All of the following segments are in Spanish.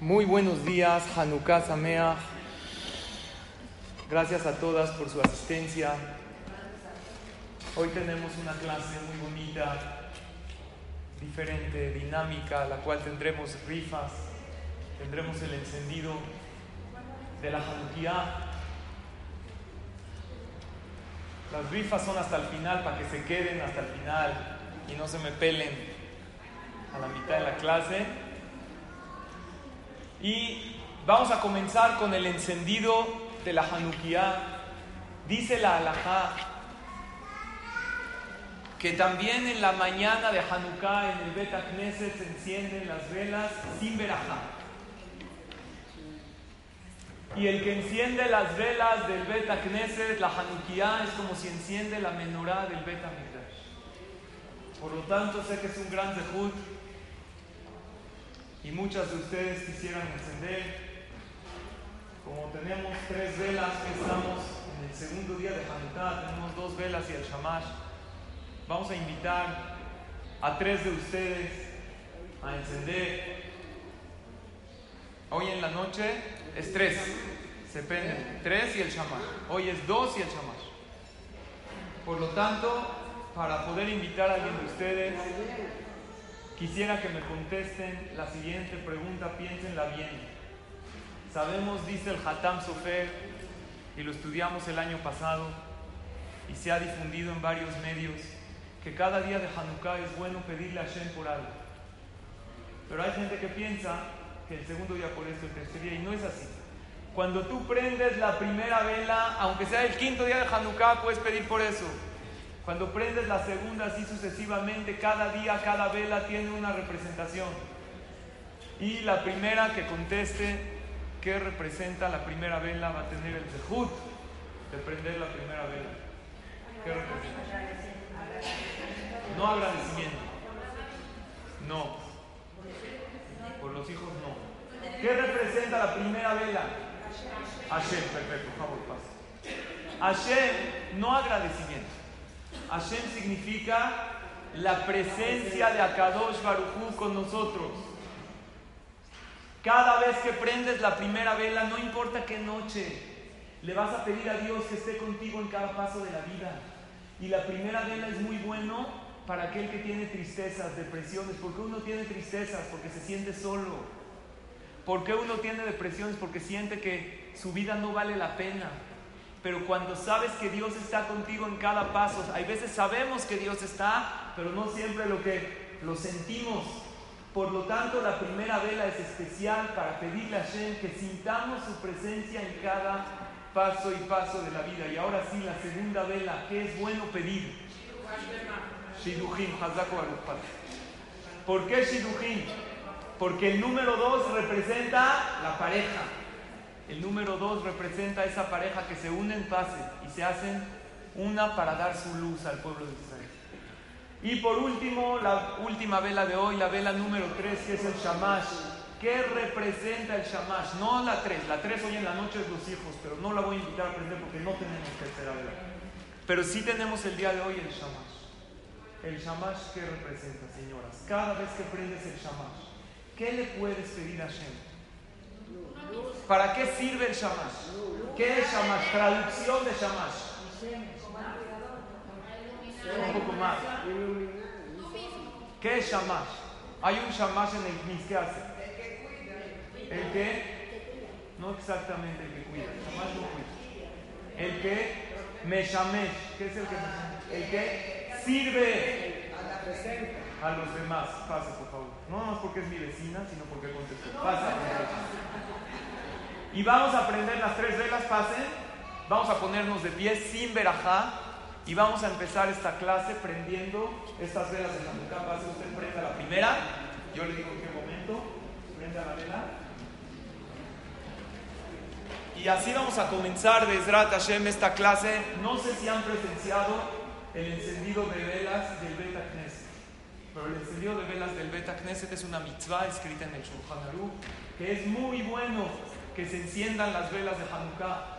Muy buenos días, Hanukkah Sameach. Gracias a todas por su asistencia. Hoy tenemos una clase muy bonita, diferente, dinámica, la cual tendremos rifas, tendremos el encendido de la Hanukkah. Las rifas son hasta el final para que se queden hasta el final y no se me pelen a la mitad de la clase. Y vamos a comenzar con el encendido de la Hanukkah. Dice la halajá que también en la mañana de Hanukkah en el Bet Knesset se encienden las velas sin verajá. Y el que enciende las velas del Bet Knesset, la Hanukkah, es como si enciende la menorá del Bet. Por lo tanto, sé que es un gran zehut y muchas de ustedes quisieran encender. Como tenemos tres velas, estamos en el segundo día de Hanukkah, tenemos dos velas y el Shamash. Vamos a invitar a tres de ustedes a encender. Hoy en la noche es tres, se prenden tres y el Shamash. Hoy es dos y el Shamash. Por lo tanto, para poder invitar a alguien de ustedes, Quisiera que me contesten la siguiente pregunta, piénsenla bien. Sabemos, dice el Hatam Sofer, y lo estudiamos el año pasado, y se ha difundido en varios medios, que cada día de Hanukkah es bueno pedirle a Shem por algo. Pero hay gente que piensa que el segundo día por esto, el tercer día, y no es así. Cuando tú prendes la primera vela, aunque sea el quinto día de Hanukkah, puedes pedir por eso. Cuando prendes la segunda, así sucesivamente, cada día, cada vela tiene una representación. Y la primera que conteste qué representa la primera vela va a tener el zehut de prender la primera vela. ¿Qué representa? No agradecimiento. No. Por los hijos no. ¿Qué representa la primera vela? Hashem, perfecto, por favor, pasa. Hashem, no agradecimiento. Hashem significa la presencia de Akadosh Barujú con nosotros. Cada vez que prendes la primera vela, no importa qué noche, le vas a pedir a Dios que esté contigo en cada paso de la vida. Y la primera vela es muy bueno para aquel que tiene tristezas, depresiones. porque uno tiene tristezas? Porque se siente solo. ¿Por qué uno tiene depresiones? Porque siente que su vida no vale la pena. Pero cuando sabes que Dios está contigo en cada paso, hay veces sabemos que Dios está, pero no siempre lo que lo sentimos. Por lo tanto, la primera vela es especial para pedirle a Shem que sintamos su presencia en cada paso y paso de la vida. Y ahora sí, la segunda vela, ¿qué es bueno pedir? Shidujim, ¿Por qué Shidujim? Porque el número dos representa la pareja. El número dos representa esa pareja que se unen pase y se hacen una para dar su luz al pueblo de Israel. Y por último, la última vela de hoy, la vela número tres, que es el Shamash. ¿Qué representa el Shamash? No la tres, la tres hoy en la noche es los hijos, pero no la voy a invitar a aprender porque no tenemos tercera vela. Pero sí tenemos el día de hoy el Shamash. El Shamash, ¿qué representa, señoras? Cada vez que prendes el Shamash, ¿qué le puedes pedir a Shem? ¿Para qué sirve el Shamash? ¿Qué es Shamash? Traducción de Shamash. Un poco más. ¿Qué es Shamash? Hay un Shamash en el Knis, ¿qué hace? El que, no exactamente el que cuida, Shamash no cuida. El que me Shamesh, ¿qué es el que El que sirve a los demás. Pase, por favor. No porque es mi vecina, sino porque contestó. Pasa. Y vamos a prender las tres velas, pasen. Vamos a ponernos de pie sin verajá. Y vamos a empezar esta clase prendiendo estas velas de Hanukkah. Pase usted, prenda la primera. Yo le digo en qué momento. Prenda la vela. Y así vamos a comenzar desde Hashem esta clase. No sé si han presenciado el encendido de velas del Beta. Pero el encendido de velas del Beta es una mitzvah escrita en el Shulchan Aruch, que es muy bueno que se enciendan las velas de Hanukkah.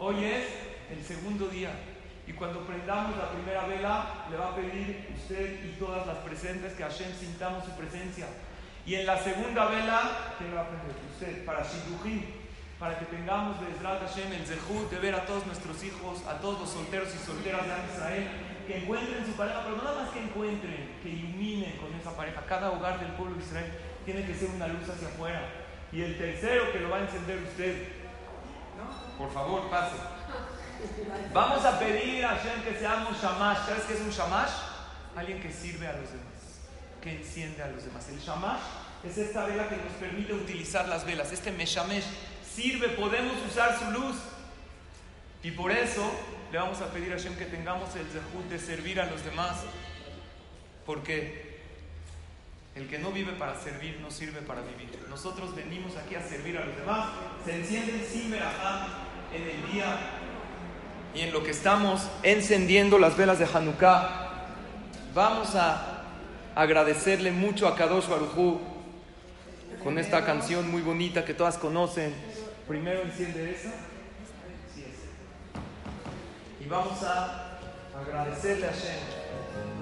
Hoy es el segundo día. Y cuando prendamos la primera vela, le va a pedir usted y todas las presentes que Hashem sintamos su presencia. Y en la segunda vela, ¿quién va a prender? Usted, para Shidduchim para que tengamos de Hashem el zehut de ver a todos nuestros hijos, a todos los solteros y solteras de Israel, que encuentren su pareja, pero no nada más que encuentren, que iluminen con esa pareja. Cada hogar del pueblo de Israel tiene que ser una luz hacia afuera. Y el tercero que lo va a encender usted, por favor, pase. Vamos a pedir a Hashem que seamos shamash. ¿Sabes qué es un shamash? Alguien que sirve a los demás, que enciende a los demás. El shamash es esta vela que nos permite utilizar las velas, este meshamesh sirve, podemos usar su luz. Y por eso le vamos a pedir a Hashem que tengamos el zehut de servir a los demás. Porque el que no vive para servir no sirve para vivir. Nosotros venimos aquí a servir a los demás. Se enciende sin verajá en el día y en lo que estamos encendiendo las velas de Hanukkah. Vamos a agradecerle mucho a Kadosh Baruj con esta canción muy bonita que todas conocen. Primero enciende esa. Y vamos a agradecerle a Shem.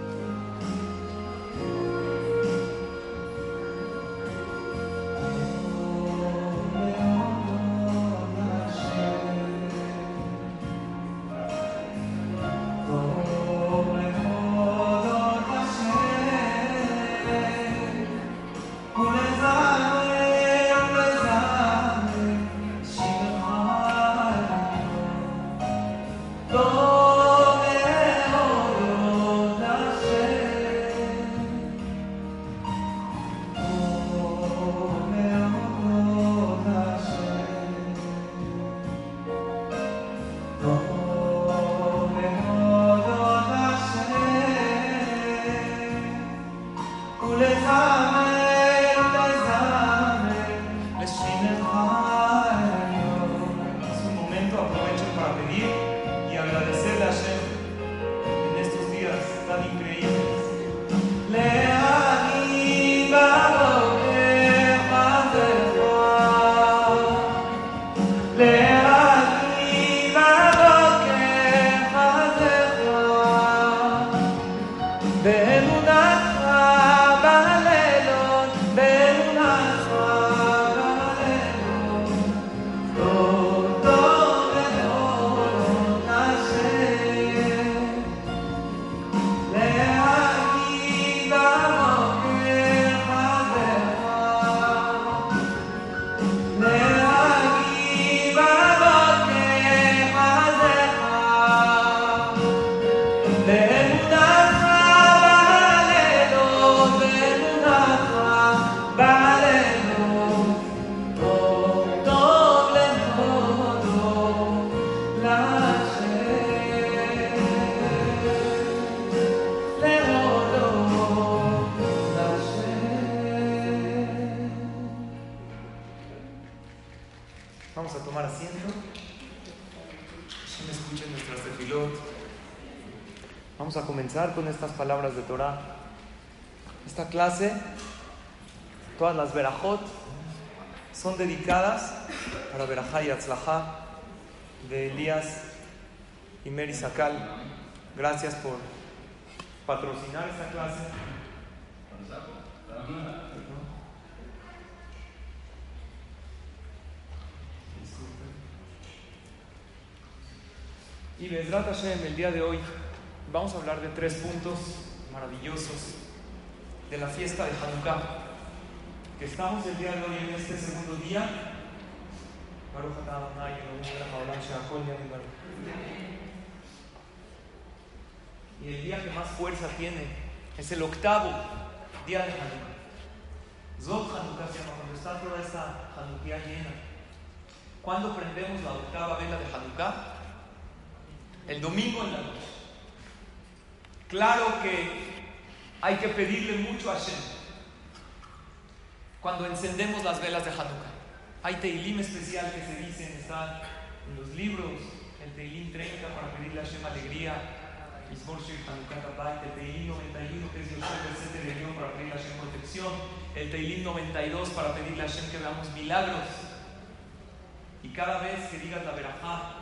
Torah. Esta clase, todas las verajot, son dedicadas para Verajá y Atzlajá de Elías y Mary Sakal. Gracias por patrocinar esta clase. Y Bezrat Hashem, el día de hoy, vamos a hablar de tres puntos maravillosos de la fiesta de Hanukkah, que estamos el día de hoy en este segundo día. Y el día que más fuerza tiene es el octavo día de Hanukkah. Zot Hanukkah se llama cuando está toda esta Hanukkah llena. ¿Cuándo prendemos la octava vela de Hanukkah? El domingo en la noche. Claro que hay que pedirle mucho a Hashem cuando encendemos las velas de Hanukkah. Hay Teilim especial que se está en los libros, el Teilim 30 para pedirle a Hashem alegría, el Teilim 91 que es Yosef el León para pedirle a Hashem protección, el Teilim 92 para pedirle a Hashem que veamos milagros. Y cada vez que digas la verajá,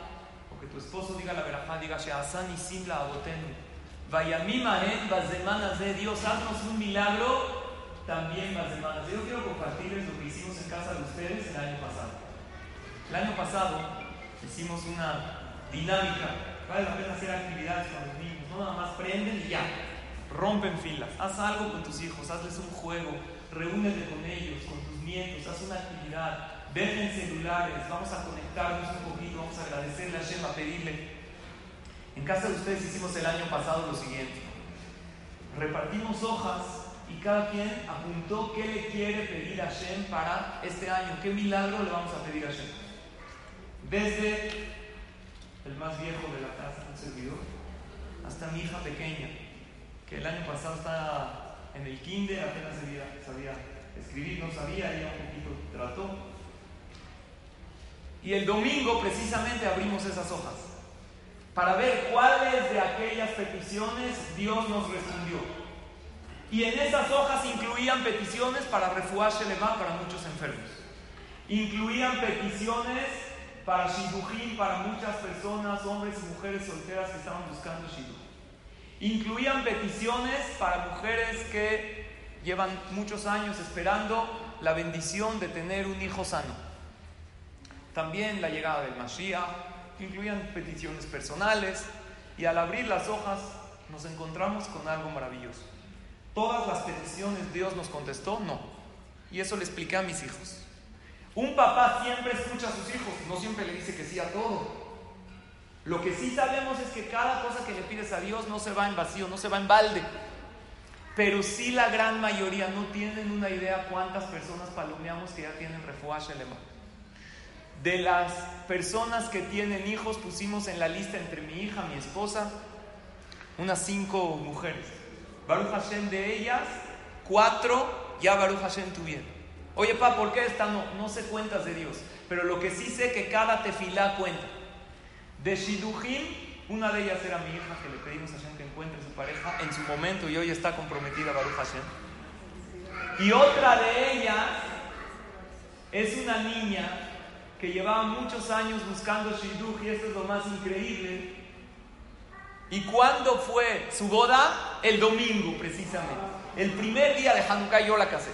o que tu esposo diga la verajá, diga Sheasan y Simla Abotenu, Vayamima en semanas de Dios, haznos un milagro también las semanas. Yo quiero compartirles lo que hicimos en casa de ustedes el año pasado. El año pasado hicimos una dinámica. Vale la pena hacer actividades con los niños. No nada más prenden y ya. Rompen filas. Haz algo con tus hijos. Hazles un juego. Reúnete con ellos, con tus nietos. Haz una actividad. Dejen celulares. Vamos a conectarnos un poquito. Vamos a agradecerle a Shema, pedirle. En casa de ustedes hicimos el año pasado lo siguiente. Repartimos hojas y cada quien apuntó qué le quiere pedir a Shem para este año, qué milagro le vamos a pedir a Shem. Desde el más viejo de la casa, un servidor, hasta mi hija pequeña, que el año pasado estaba en el kinder, apenas sabía, sabía escribir, no sabía, ella un poquito trató. Y el domingo precisamente abrimos esas hojas para ver cuáles de aquellas peticiones Dios nos respondió. Y en esas hojas incluían peticiones para refugiar Shelema para muchos enfermos. Incluían peticiones para Shidujim para muchas personas, hombres y mujeres solteras que estaban buscando Shiduj. Incluían peticiones para mujeres que llevan muchos años esperando la bendición de tener un hijo sano. También la llegada del Mashiach, incluían peticiones personales y al abrir las hojas nos encontramos con algo maravilloso. ¿Todas las peticiones Dios nos contestó? No. Y eso le expliqué a mis hijos. Un papá siempre escucha a sus hijos, no siempre le dice que sí a todo. Lo que sí sabemos es que cada cosa que le pides a Dios no se va en vacío, no se va en balde. Pero sí la gran mayoría no tienen una idea cuántas personas palomeamos que ya tienen refugio elevado. De las personas que tienen hijos pusimos en la lista entre mi hija, mi esposa, unas cinco mujeres. Baruch Hashem de ellas, cuatro ya Baruch Hashem tuvieron. Oye, pa, ¿por qué esta no? No sé cuentas de Dios. Pero lo que sí sé que cada tefilá cuenta. De Shidujim, una de ellas era mi hija, que le pedimos a Hashem que encuentre su pareja en su momento y hoy está comprometida Baruch Hashem. Y otra de ellas es una niña que llevaba muchos años buscando Shiduj y esto es lo más increíble ¿Y cuándo fue su boda? El domingo, precisamente. El primer día de Hanukkah yo la casé.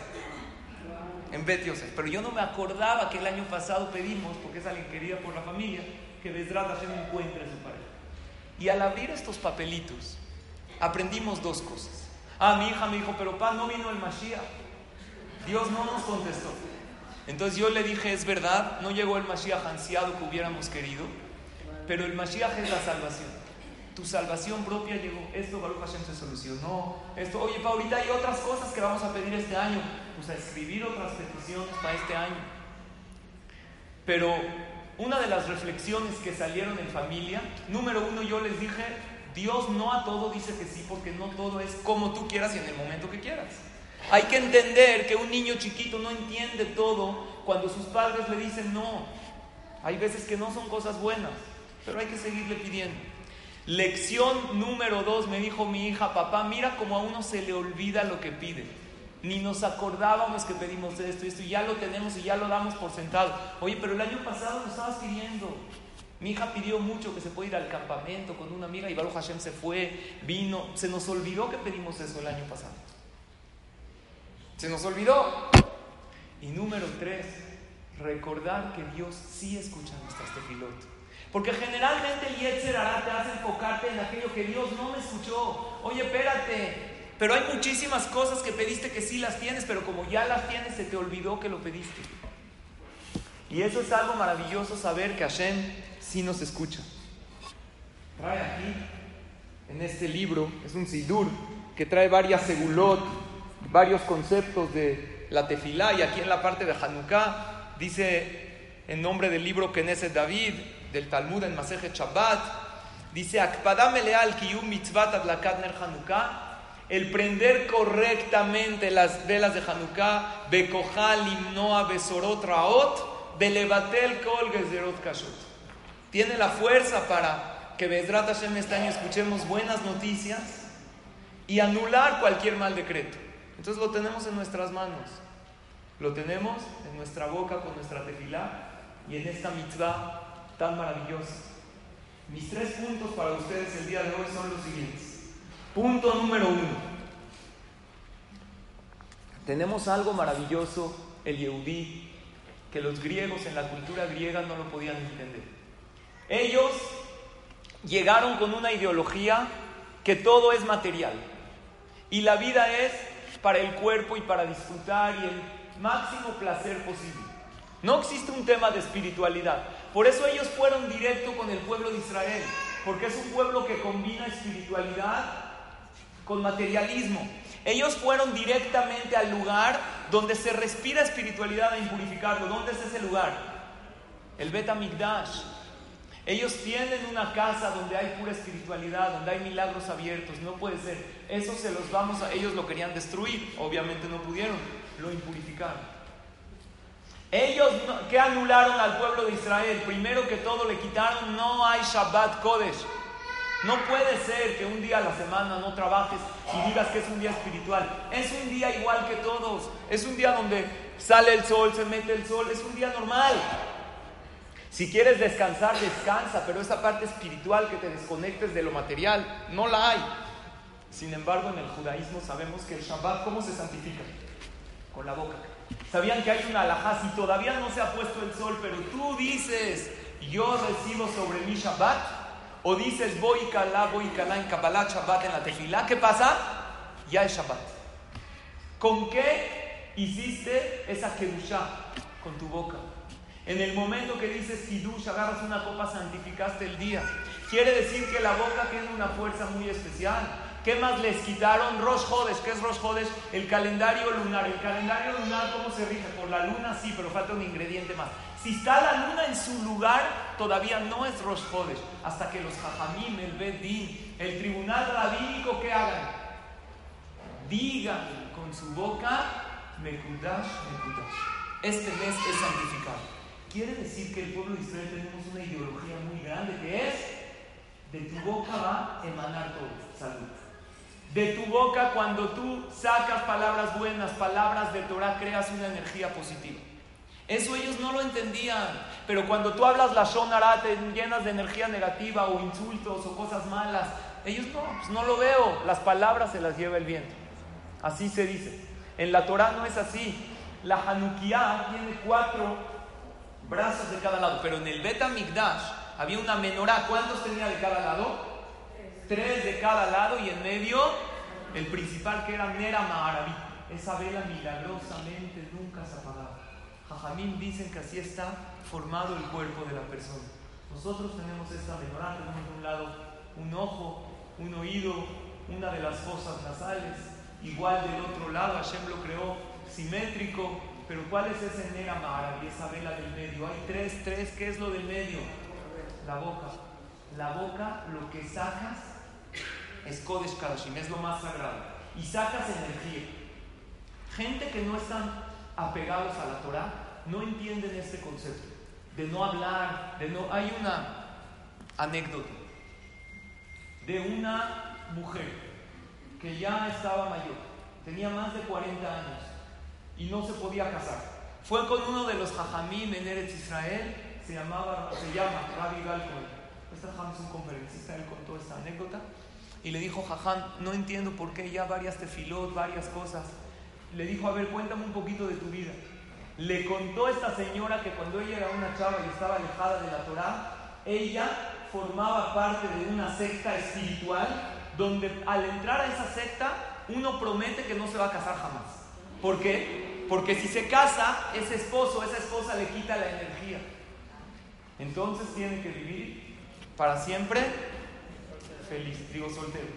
En Bet Yosef. Pero yo no me acordaba que el año pasado pedimos, porque es alguien querida por la familia, que Besrat Hashem encuentre a su pareja. Y al abrir estos papelitos, aprendimos dos cosas. Ah, mi hija me dijo, pero pa, no vino el Mashiach. Dios no nos contestó. Entonces yo le dije, es verdad, no llegó el Mashiach ansiado que hubiéramos querido, pero el Mashiach es la salvación tu salvación propia llegó. Esto Baruch Hashem se solucionó. Esto, oye, pa, ahorita hay otras cosas que vamos a pedir este año. Pues a escribir otras peticiones para este año. Pero una de las reflexiones que salieron en familia, número uno, yo les dije, Dios no a todo dice que sí, porque no todo es como tú quieras y en el momento que quieras. Hay que entender que un niño chiquito no entiende todo cuando sus padres le dicen no. Hay veces que no son cosas buenas, pero hay que seguirle pidiendo. Lección número dos, me dijo mi hija, papá, mira cómo a uno se le olvida lo que pide. Ni nos acordábamos que pedimos esto y esto, y ya lo tenemos y ya lo damos por sentado. Oye, pero el año pasado lo estabas pidiendo. Mi hija pidió mucho que se pueda ir al campamento con una amiga y Baruch Hashem se fue, vino. Se nos olvidó que pedimos eso el año pasado. Se nos olvidó. Y número tres, recordar que Dios sí escucha nuestras tefilotas. Porque generalmente el Yetzer hará te hace enfocarte en aquello que Dios no me escuchó. Oye, espérate. Pero hay muchísimas cosas que pediste que sí las tienes, pero como ya las tienes, se te olvidó que lo pediste. Y eso es algo maravilloso saber que Hashem sí nos escucha. Trae aquí, en este libro, es un Sidur, que trae varias segulot, varios conceptos de la tefilá, y aquí en la parte de Hanukkah dice en nombre del libro Knesset David, del Talmud en Maseje Shabbat, dice, Akpadame leal kiyum mitzvat adlakat ner Hanukkah, el prender correctamente las velas de Hanukkah, Bekohal imnoa besorot raot, Belebatel Kol Gezerot Kashot. Tiene la fuerza para que Bezrat Hashem este año escuchemos buenas noticias y anular cualquier mal decreto. Entonces lo tenemos en nuestras manos. Lo tenemos en nuestra boca con nuestra tefilá y en esta mitzvah tan maravillosa. Mis tres puntos para ustedes el día de hoy son los siguientes. Punto número uno. Tenemos algo maravilloso, el Yehudí, que los griegos en la cultura griega no lo podían entender. Ellos llegaron con una ideología que todo es material y la vida es para el cuerpo y para disfrutar y el máximo placer posible. No existe un tema de espiritualidad. Por eso ellos fueron directo con el pueblo de Israel, porque es un pueblo que combina espiritualidad con materialismo. Ellos fueron directamente al lugar donde se respira espiritualidad e impurificarlo. ¿Dónde es ese lugar? El Bet. Ellos tienen una casa donde hay pura espiritualidad, donde hay milagros abiertos. No puede ser. Eso se los vamos a. Ellos lo querían destruir. Obviamente no pudieron. Lo impurificaron. Ellos que anularon al pueblo de Israel, primero que todo le quitaron, no hay Shabbat Kodesh. No puede ser que un día a la semana no trabajes y digas que es un día espiritual. Es un día igual que todos. Es un día donde sale el sol, se mete el sol. Es un día normal. Si quieres descansar, descansa, pero esa parte espiritual que te desconectes de lo material, no la hay. Sin embargo, en el judaísmo sabemos que el Shabbat, ¿cómo se santifica? Con la boca. Sabían que hay una alajá, si todavía no se ha puesto el sol, pero tú dices, yo recibo sobre mi Shabbat, o dices voy calá, voy calá en Kabbalah Shabbat en la tefilá, ¿qué pasa? Ya es Shabbat. ¿Con qué hiciste esa kedushá? Con tu boca. En el momento que dices Kiddush, agarras una copa, santificaste el día. Quiere decir que la boca tiene una fuerza muy especial. ¿Qué más les quitaron? Rosh Hodesh. ¿Qué es Rosh Hodesh? El calendario lunar. ¿El calendario lunar cómo se rige? Por la luna, sí, pero falta un ingrediente más. Si está la luna en su lugar, todavía no es Rosh Hodesh. Hasta que los Jajamim, el Bedín, el tribunal rabínico, ¿qué hagan? Digan con su boca, Mekudash, Mekudash. Este mes es santificado. Quiere decir que el pueblo de Israel tenemos una ideología muy grande que es, de tu boca va a emanar todo. Salud. De tu boca, cuando tú sacas palabras buenas, palabras de Torah, creas una energía positiva. Eso ellos no lo entendían. Pero cuando tú hablas la Shonara, te llenas de energía negativa o insultos o cosas malas. Ellos no, pues no lo veo. Las palabras se las lleva el viento. Así se dice. En la Torah no es así. La Hanukkah tiene cuatro cada lado. Pero en el Bet Migdash había una menorá. ¿Cuántos tenía de cada lado? Tres de cada lado y en medio el principal que era Nera Maharabi. Esa vela milagrosamente nunca se apagaba. Jajamín dicen que así está formado el cuerpo de la persona. Nosotros tenemos esta menorá, tenemos de un lado un ojo, un oído, una de las fosas nasales, igual del otro lado, Hashem lo creó simétrico, pero ¿cuál es ese Nera Maharabi, esa vela del medio? Hay tres, tres, ¿qué es lo del medio? La boca. La boca, lo que sacas es Kodesh Kadashim, es lo más sagrado. Y sacas energía. Gente que no están apegados a la Torah no entienden este concepto de no hablar, de no. Hay una anécdota de una mujer que ya estaba mayor, tenía más de 40 años y no se podía casar. Fue con uno de los jajamim en Eretz Israel, se, llamaba, se llama Rabbi Galkon. Este jajam es un conferencista, él contó esta anécdota y le dijo, jajam, no entiendo por qué ya varias tefilot, varias cosas. Le dijo, a ver, cuéntame un poquito de tu vida. Le contó esta señora que cuando ella era una chava y estaba alejada de la Torah, ella formaba parte de una secta espiritual donde al entrar a esa secta uno promete que no se va a casar jamás. ¿Por qué? Porque si se casa, ese esposo, esa esposa le quita la energía. Entonces tiene que vivir para siempre feliz, digo soltero.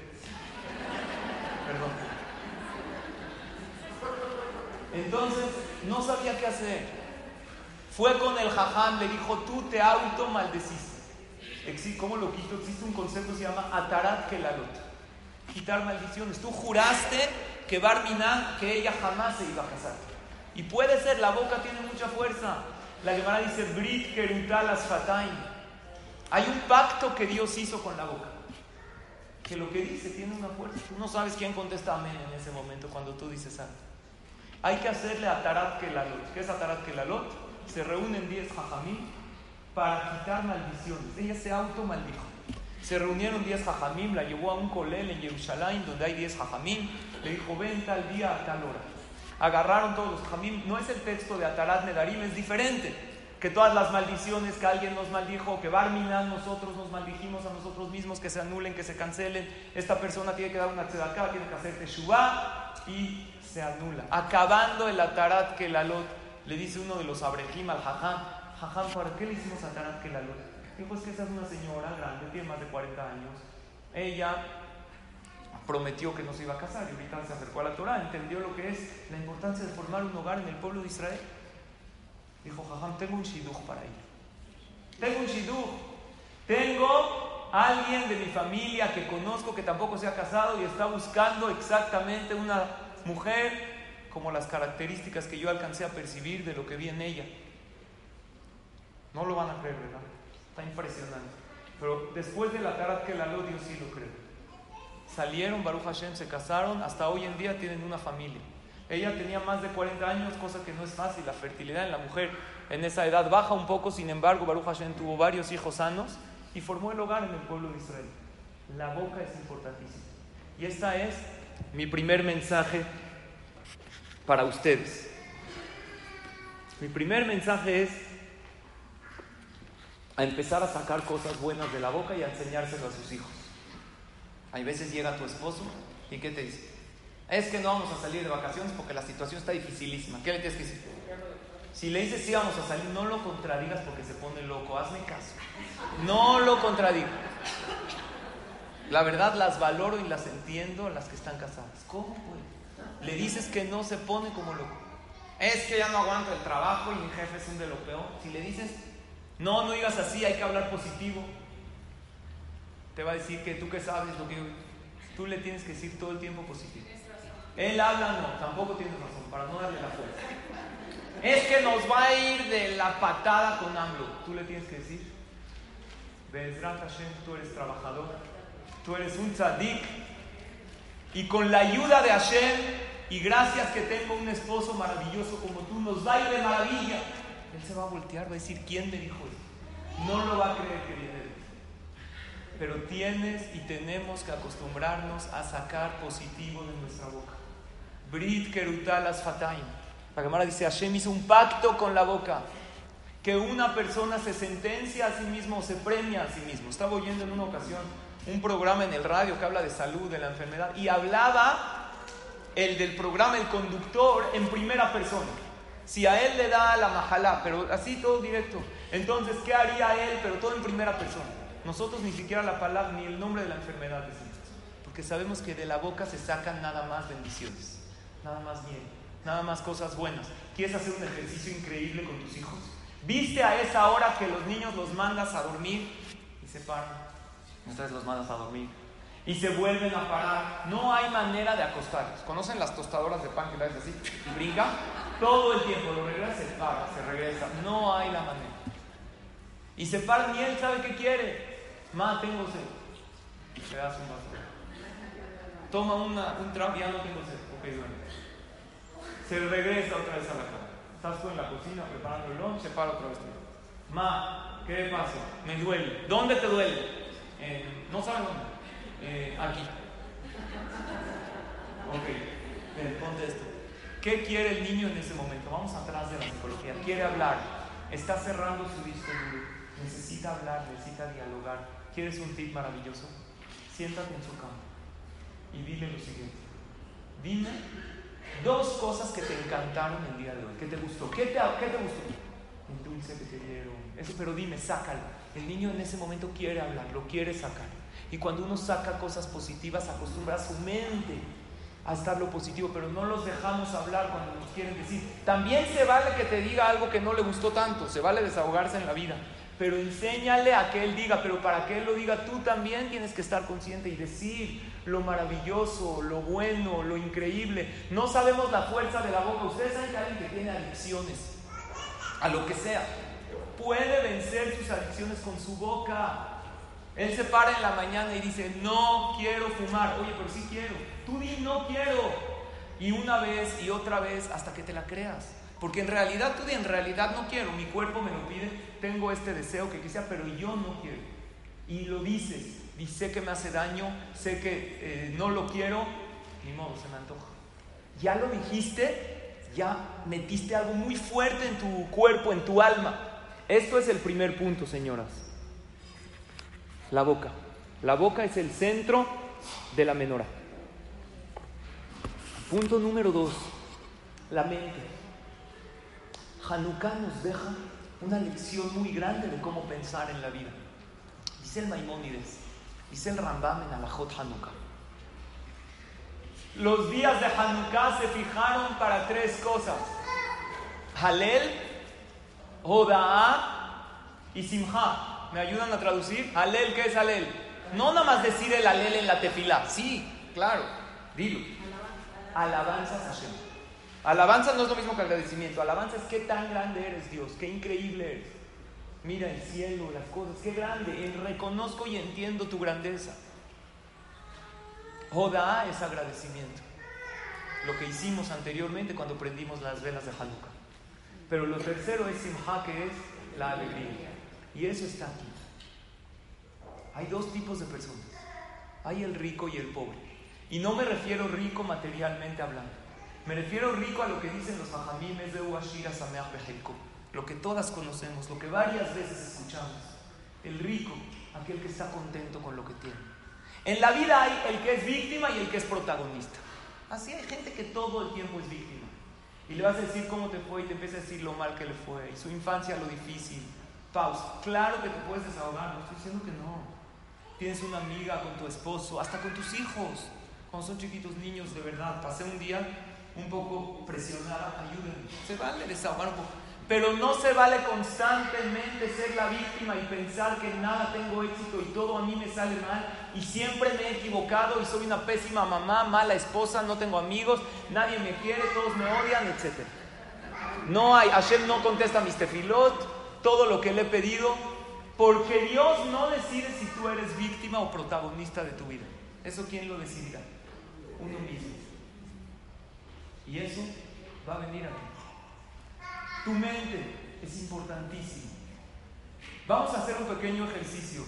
Perdón. Entonces, no sabía qué hacer. Fue con el jaján, le dijo, tú te auto maldeciste. ¿Cómo lo quito? Existe un concepto que se llama atarat kelalot. Quitar maldiciones. Tú juraste que Barminan, que ella jamás se iba a casar. Y puede ser, la boca tiene mucha fuerza. La Gemara dice, Brit Kerutalas Fataim. Hay un pacto que Dios hizo con la boca. Que lo que dice tiene una fuerza. Tú no sabes quién contesta amén en ese momento cuando tú dices algo. Hay que hacerle a Tarat Kelalot. ¿Qué es Atarat Kelalot? Se reúnen 10 jajamim para quitar maldiciones. Ella se auto-maldijo. Se reunieron 10 jajamim, la llevó a un colel en Jerusalén donde hay 10 jajamim. Le dijo, ven tal día a tal hora. Agarraron todos los jajamim. No es el texto de Atarat Nedarim, es diferente. Que todas las maldiciones que alguien nos maldijo, que Barminan nosotros nos maldijimos a nosotros mismos, que se anulen, que se cancelen. Esta persona tiene que dar una tzedaká, tiene que hacer teshuvah y se anula. Acabando el atarat que la lot, le dice uno de los abrejim al jajam, jajam, ¿para qué le hicimos atarat que la lot? Dijo, es que esa es una señora grande, tiene más de 40 años. Ella prometió que no se iba a casar y ahorita se acercó a la Torah, entendió lo que es la importancia de formar un hogar en el pueblo de Israel. Dijo, jajam, tengo un shidduch para ella. Tengo un shidduch. Tengo alguien de mi familia que conozco que tampoco se ha casado y está buscando exactamente una mujer como las características que yo alcancé a percibir de lo que vi en ella. No lo van a creer, ¿verdad? Está impresionante. Pero después de la cara que la lo Dios sí lo creo. Salieron, Baruch Hashem, se casaron, hasta hoy en día tienen una familia. Ella tenía más de 40 años, cosa que no es fácil. La fertilidad en la mujer en esa edad baja un poco, sin embargo, Baruch Hashem tuvo varios hijos sanos y formó el hogar en el pueblo de Israel. La boca es importantísima. Y esta es mi primer mensaje para ustedes. Mi primer mensaje es a empezar a sacar cosas buenas de la boca y a enseñárselo a sus hijos. Hay veces llega tu esposo y ¿qué te dice? Es que no vamos a salir de vacaciones porque la situación está dificilísima. ¿Qué le tienes que decir? Si le dices sí vamos a salir, no lo contradigas porque se pone loco. Hazme caso. No lo contradigas. La verdad las valoro y las entiendo las que están casadas. ¿Cómo puede? Le dices que no se pone como loco. Es que ya no aguanto el trabajo y mi jefe es un de lo peor. Si le dices, no, no digas así, hay que hablar positivo. Te va a decir que tú que sabes lo que tú le tienes que decir todo el tiempo positivo. Él habla, no, tampoco tienes razón, para no darle la fuerza. Es que nos va a ir de la patada con AMLO. Tú le tienes que decir, Bezrat Hashem, tú eres trabajador, tú eres un tzadik, y con la ayuda de Hashem, y gracias que tengo un esposo maravilloso como tú, nos va a ir de maravilla. Él se va a voltear, va a decir, ¿quién me dijo eso? No lo va a creer que viene de ti. Pero tienes y tenemos que acostumbrarnos a sacar positivo de nuestra boca. Brit kerutalas fataim. La Gemara dice, Hashem hizo un pacto con la boca. Que una persona se sentencia a sí mismo se premia a sí mismo. Estaba oyendo en una ocasión un programa en el radio que habla de salud, de la enfermedad, y hablaba el del programa, el conductor, en primera persona. Si a él le da la majalá, pero así todo directo, entonces, ¿qué haría él? Pero todo en primera persona. Nosotros ni siquiera la palabra ni el nombre de la enfermedad decimos, porque sabemos que de la boca se sacan nada más bendiciones, nada más bien, nada más cosas buenas. ¿Quieres hacer un ejercicio increíble con tus hijos? ¿Viste a esa hora que los niños los mandas a dormir y se paran? Entonces los mandas a dormir y se vuelven a parar. No hay manera de acostarlos. ¿Conocen las tostadoras de pan que le así? Y brinca todo el tiempo, lo regresa, se para, se regresa. No hay la manera. Y se paran y él sabe qué quiere. Ma, tengo sed. Le das un vaso. Toma una, un trago ya no tengo sed. Ok, duerme. Se regresa otra vez a la cama. Estás tú en la cocina preparando el lunch, se para otra vez. Ma, ¿qué pasa? Me duele. ¿Dónde te duele? Eh, no sabe dónde. Eh, aquí. Ok, ven, ponte esto. ¿Qué quiere el niño en ese momento? Vamos atrás de la psicología. Quiere hablar. Está cerrando su disco. Necesita hablar, necesita dialogar. ¿Quieres un tip maravilloso? Siéntate en su cama y dile lo siguiente. Dime dos cosas que te encantaron el día de hoy. ¿Qué te gustó? ¿Qué te, gustó? Un dulce que te dieron. Eso, pero dime, sácalo. El niño en ese momento quiere hablar, lo quiere sacar. Y cuando uno saca cosas positivas, acostumbra a su mente a estar lo positivo, pero no los dejamos hablar cuando nos quieren decir. También se vale que te diga algo que no le gustó tanto, se vale desahogarse en la vida, pero enséñale a que él diga, pero para que él lo diga, tú también tienes que estar consciente y decir lo maravilloso, lo bueno, lo increíble. No sabemos la fuerza de la boca. Ustedes saben que alguien que tiene adicciones a lo que sea. Puede vencer sus adicciones con su boca. Él se para en la mañana y dice, no quiero fumar. Oye, pero sí quiero. Tú di, no quiero. Y una vez y otra vez hasta que te la creas. Porque en realidad tú di, en realidad no quiero. Mi cuerpo me lo pide. Tengo este deseo que quisiera, pero yo no quiero. Y lo dices. Y sé que me hace daño. Sé que eh, no lo quiero. Ni modo, se me antoja. Ya lo dijiste. Ya metiste algo muy fuerte en tu cuerpo, en tu alma. Esto es el primer punto, señoras. La boca. La boca es el centro de la menora. Punto número dos, la mente. Hanukkah nos deja una lección muy grande de cómo pensar en la vida. Dice el Maimónides, dice el Rambam en Alajot Hanukkah. Los días de Hanukkah se fijaron para tres cosas: Halel, Hoda'a y Simha. ¿Me ayudan a traducir? Alel, ¿qué es Alel? No nada más decir el Alel en la tefila. Sí, claro, dilo. Alabanzas a. Alabanza no es lo mismo que agradecimiento. Alabanza es qué tan grande eres, Dios, qué increíble eres. Mira el cielo, las cosas, qué grande. Reconozco y entiendo tu grandeza. Joda es agradecimiento. Lo que hicimos anteriormente cuando prendimos las velas de Hanukkah. Pero lo tercero es Simha, que es la alegría. Y eso está aquí. Hay dos tipos de personas. Hay el rico y el pobre. Y no me refiero rico materialmente hablando. Me refiero rico a lo que dicen los fajamimes de Uashira Sameach Lo que todas conocemos, lo que varias veces escuchamos. El rico, aquel que está contento con lo que tiene. En la vida hay el que es víctima y el que es protagonista. Así hay gente que todo el tiempo es víctima. Y le vas a decir cómo te fue y te empieza a decir lo mal que le fue, y su infancia lo difícil, Pausa. Claro que te puedes desahogar, no estoy diciendo que no. Tienes una amiga con tu esposo, hasta con tus hijos. Cuando son chiquitos niños, de verdad, pasé un día un poco presionada, ayúdenme. Se vale desahogar un poco. Pero no se vale constantemente ser la víctima y pensar que nada tengo éxito y todo a mí me sale mal y siempre me he equivocado y soy una pésima mamá, mala esposa, no tengo amigos, nadie me quiere, todos me odian, etc. No hay, Hashem no contesta mis tefilot, todo lo que le he pedido, porque Dios no decide si tú eres víctima o protagonista de tu vida. ¿Eso quién lo decidirá? Uno mismo. Y eso va a venir a ti. Tu mente es importantísimo. Vamos a hacer un pequeño ejercicio.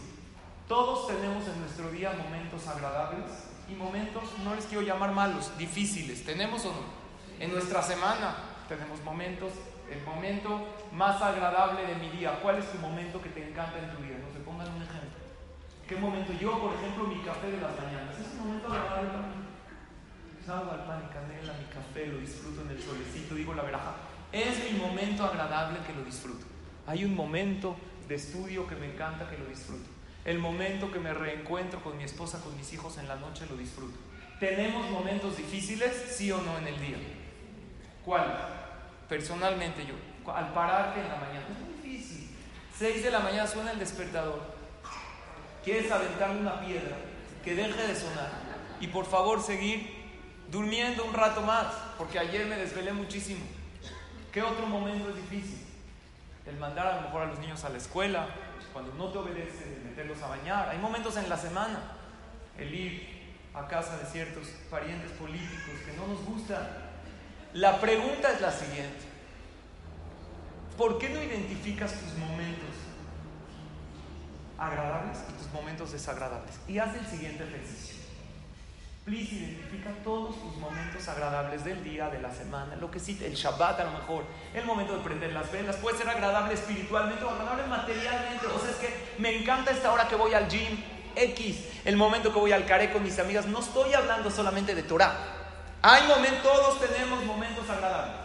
Todos tenemos en nuestro día momentos agradables y momentos, no les quiero llamar malos, difíciles. ¿Tenemos o no? En nuestra semana tenemos momentos el momento más agradable de mi día. ¿Cuál es tu momento que te encanta en tu vida? No se pongan un ejemplo. ¿Qué momento? Yo, por ejemplo, mi café de las mañanas. Es un momento agradable para mí. Al pan y canela, mi café, lo disfruto en el solecito, digo la veraja. Es mi momento agradable que lo disfruto. Hay un momento de estudio que me encanta que lo disfruto. El momento que me reencuentro con mi esposa, con mis hijos en la noche, lo disfruto. ¿Tenemos momentos difíciles, sí o no, en el día? ¿Cuáles? personalmente yo, al pararte en la mañana, es muy difícil. 6 de la mañana suena el despertador. Quieres aventar una piedra, que deje de sonar. Y por favor seguir durmiendo un rato más, porque ayer me desvelé muchísimo. ¿Qué otro momento es difícil? El mandar a lo mejor a los niños a la escuela, cuando no te obedecen, meterlos a bañar. Hay momentos en la semana, el ir a casa de ciertos parientes políticos que no nos gustan la pregunta es la siguiente. ¿Por qué no identificas tus momentos agradables y tus momentos desagradables? Y haz el siguiente ejercicio. Please, identifica todos tus momentos agradables del día, de la semana, lo que sí, el Shabbat a lo mejor, el momento de prender las velas, puede ser agradable espiritualmente o agradable materialmente. O sea, es que me encanta esta hora que voy al gym, X, el momento que voy al caré con mis amigas. No estoy hablando solamente de Torah, hay momentos, todos tenemos momentos agradables.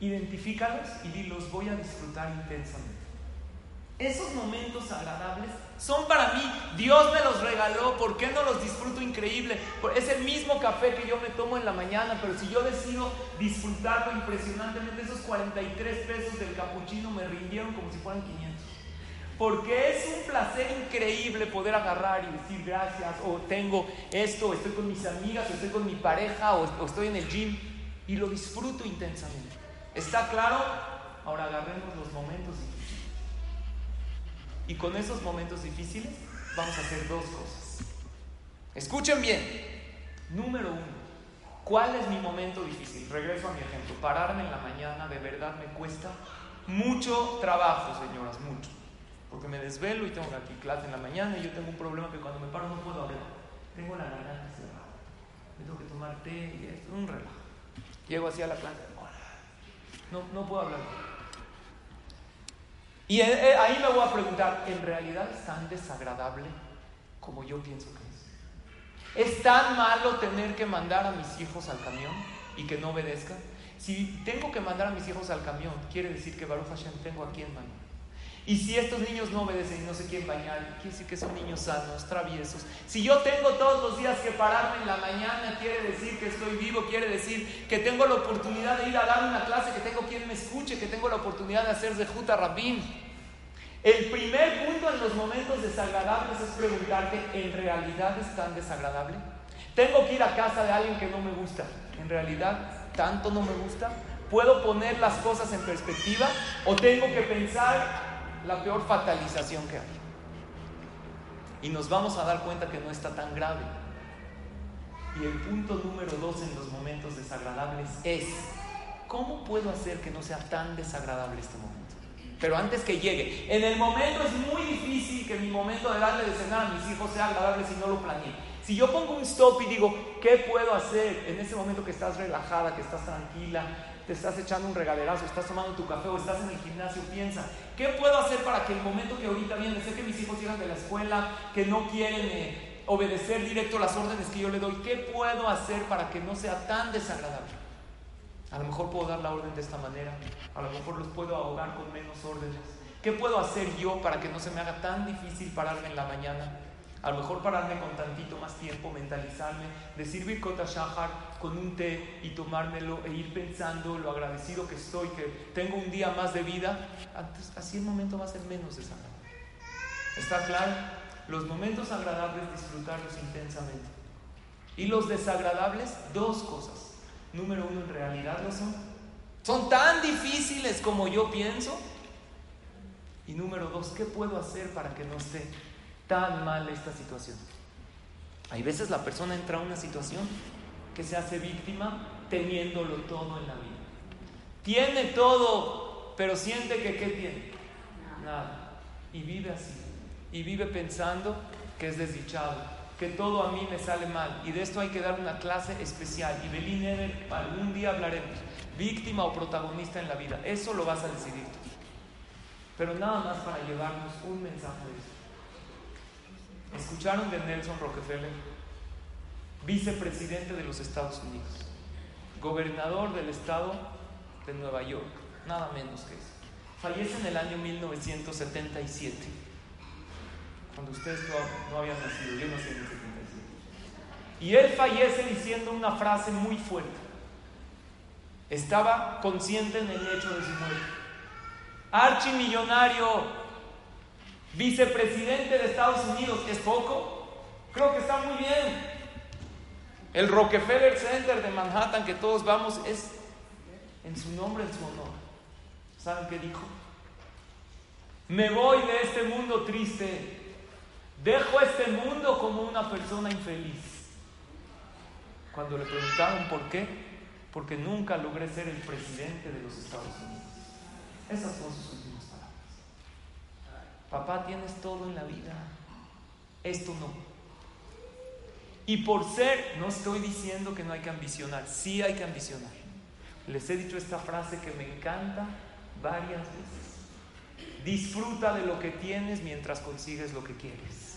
Identifícalos y di, los voy a disfrutar intensamente. Esos momentos agradables son para mí. Dios me los regaló. ¿Por qué no los disfruto increíble? Es el mismo café que yo me tomo en la mañana, pero si yo decido disfrutarlo impresionantemente, esos 43 pesos del capuchino me rindieron como si fueran 500. Porque es un placer increíble poder agarrar y decir gracias, o tengo esto, o estoy con mis amigas, o estoy con mi pareja, o, estoy en el gym, y lo disfruto intensamente. ¿Está claro? Ahora agarremos los momentos difíciles. Y con esos momentos difíciles vamos a hacer dos cosas. Escuchen bien. Número uno, ¿cuál es mi momento difícil? Regreso a mi ejemplo. Pararme en la mañana de verdad me cuesta mucho trabajo, señoras, mucho. Porque me desvelo y tengo aquí clase en la mañana y yo tengo un problema que cuando me paro no puedo hablar. Tengo la garganta cerrada. Me tengo que tomar té y esto, un relajo. Llego así a la clase. No, no puedo hablar. Y eh, eh, ahí me voy a preguntar, ¿en realidad es tan desagradable como yo pienso que es? ¿Es tan malo tener que mandar a mis hijos al camión y que no obedezcan? Si tengo que mandar a mis hijos al camión, quiere decir que Baruch Hashem tengo aquí en mano. Y si estos niños no obedecen y no se quieren bañar, quiere decir que son niños sanos, traviesos. Si yo tengo todos los días que pararme en la mañana, quiere decir que estoy vivo, quiere decir que tengo la oportunidad de ir a dar una clase, que tengo quien me escuche, que tengo la oportunidad de hacer de Juta Rabin. El primer punto en los momentos desagradables es preguntarte, ¿en realidad es tan desagradable? Tengo que ir a casa de alguien que no me gusta. ¿En realidad tanto no me gusta? ¿Puedo poner las cosas en perspectiva o tengo que pensar la peor fatalización que hay? Y nos vamos a dar cuenta que no está tan grave. Y el punto número dos en los momentos desagradables es, ¿cómo puedo hacer que no sea tan desagradable este momento? Pero antes que llegue, en el momento es muy difícil que mi momento de darle de cenar a mis hijos sea agradable si no lo planeé. Si yo pongo un stop y digo, ¿qué puedo hacer en ese momento que estás relajada, que estás tranquila, te estás echando un regaderazo, estás tomando tu café o estás en el gimnasio, piensa, ¿qué puedo hacer para que el momento que ahorita viene, sé que mis hijos llegan de la escuela, que no quieren eh, obedecer directo las órdenes que yo le doy, ¿qué puedo hacer para que no sea tan desagradable? A lo mejor puedo dar la orden de esta manera, a lo mejor los puedo ahogar con menos órdenes. ¿Qué puedo hacer yo para que no se me haga tan difícil pararme en la mañana? A lo mejor pararme con tantito más tiempo, mentalizarme, decir Birkota Shahar con un té y tomármelo e ir pensando lo agradecido que estoy, que tengo un día más de vida. así el momento va a ser menos desagradable. ¿Está claro? Los momentos agradables disfrutarlos intensamente. Y los desagradables, dos cosas. Número uno, en realidad lo son. Son tan difíciles como yo pienso. Y número dos, ¿qué puedo hacer para que no esté tan mal esta situación. Hay veces la persona entra a una situación que se hace víctima teniéndolo todo en la vida. Tiene todo, pero siente que ¿qué tiene? Nada. Y vive así. Y vive pensando que es desdichado, que todo a mí me sale mal. Y de esto hay que dar una clase especial. Y Belín Eder, algún día hablaremos. Víctima o protagonista en la vida. Eso lo vas a decidir tú. Pero nada más para llevarnos un mensaje de esto. ¿Escucharon de Nelson Rockefeller? Vicepresidente de los Estados Unidos, gobernador del estado de Nueva York, nada menos que eso. Fallece en el año 1977, cuando ustedes no, habían nacido, yo nací en el 77. Y él fallece diciendo una frase muy fuerte. Estaba consciente en el hecho de su muerte. Archimillonario, vicepresidente de Estados Unidos, ¿es poco? Creo que está muy bien. El Rockefeller Center de Manhattan que todos vamos es en su nombre, en su honor. ¿Saben qué dijo? Me voy de este mundo triste. Dejo este mundo como una persona infeliz. Cuando le preguntaron por qué, porque nunca logré ser el presidente de los Estados Unidos. Esas son sus Papá, tienes todo en la vida. Esto no. Y por ser, no estoy diciendo que no hay que ambicionar, sí hay que ambicionar. Les he dicho esta frase que me encanta varias veces. Disfruta de lo que tienes mientras consigues lo que quieres.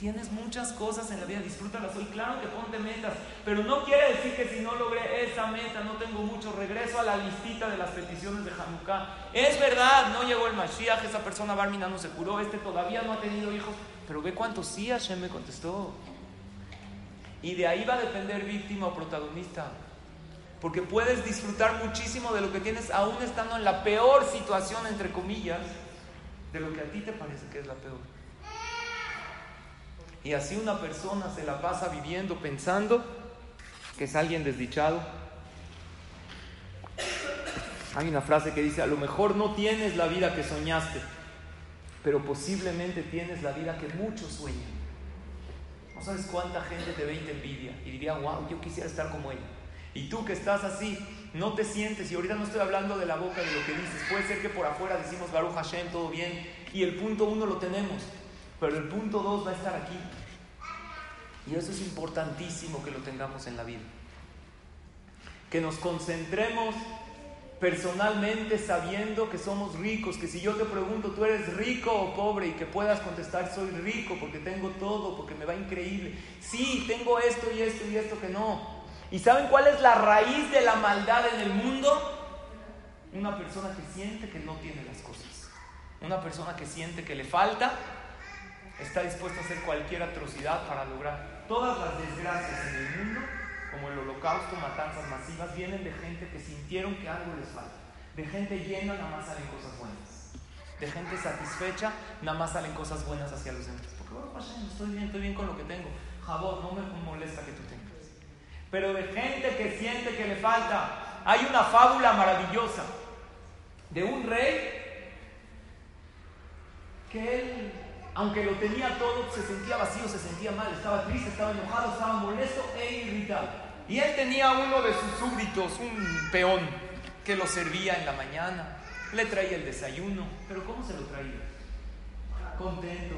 Tienes muchas cosas en la vida, disfrútalas hoy. Claro que ponte metas, pero no quiere decir que si no logré esa meta, no tengo mucho. Regreso a la listita de las peticiones de Hanukkah. Es verdad, no llegó el Mashiach, esa persona Barmina no se curó, este todavía no ha tenido hijos. Pero ve cuántos sí Hashem me contestó. Y de ahí va a depender víctima o protagonista. Porque puedes disfrutar muchísimo de lo que tienes, aún estando en la peor situación, entre comillas, de lo que a ti te parece que es la peor. Y así una persona se la pasa viviendo pensando que es alguien desdichado. Hay una frase que dice, a lo mejor no tienes la vida que soñaste, pero posiblemente tienes la vida que muchos sueñan. No sabes cuánta gente te ve y te envidia y diría, wow, yo quisiera estar como ella. Y tú que estás así, no te sientes, y ahorita no estoy hablando de la boca de lo que dices, puede ser que por afuera decimos Baruch Hashem, todo bien, y el punto uno lo tenemos, pero el punto dos va a estar aquí. Y eso es importantísimo que lo tengamos en la vida. Que nos concentremos personalmente sabiendo que somos ricos, que si yo te pregunto, ¿tú eres rico o pobre? Y que puedas contestar, soy rico porque tengo todo, porque me va increíble. Sí, tengo esto y esto y esto que no. ¿Y saben cuál es la raíz de la maldad en el mundo? Una persona que siente que no tiene las cosas. Una persona que siente que le falta, está dispuesta a hacer cualquier atrocidad para lograr. Todas las desgracias en el mundo, como el holocausto, matanzas masivas, vienen de gente que sintieron que algo les falta. De gente llena nada más salen cosas buenas. De gente satisfecha nada más salen cosas buenas hacia los demás. Porque bueno, estoy bien, estoy bien con lo que tengo. Jabón, no me molesta que tú tengas pero de gente que siente que le falta. Hay una fábula maravillosa de un rey que él, aunque lo tenía todo, se sentía vacío, se sentía mal, estaba triste, estaba enojado, estaba molesto e irritado. Y él tenía uno de sus súbditos, un peón, que lo servía en la mañana, le traía el desayuno, pero ¿cómo se lo traía? Contento,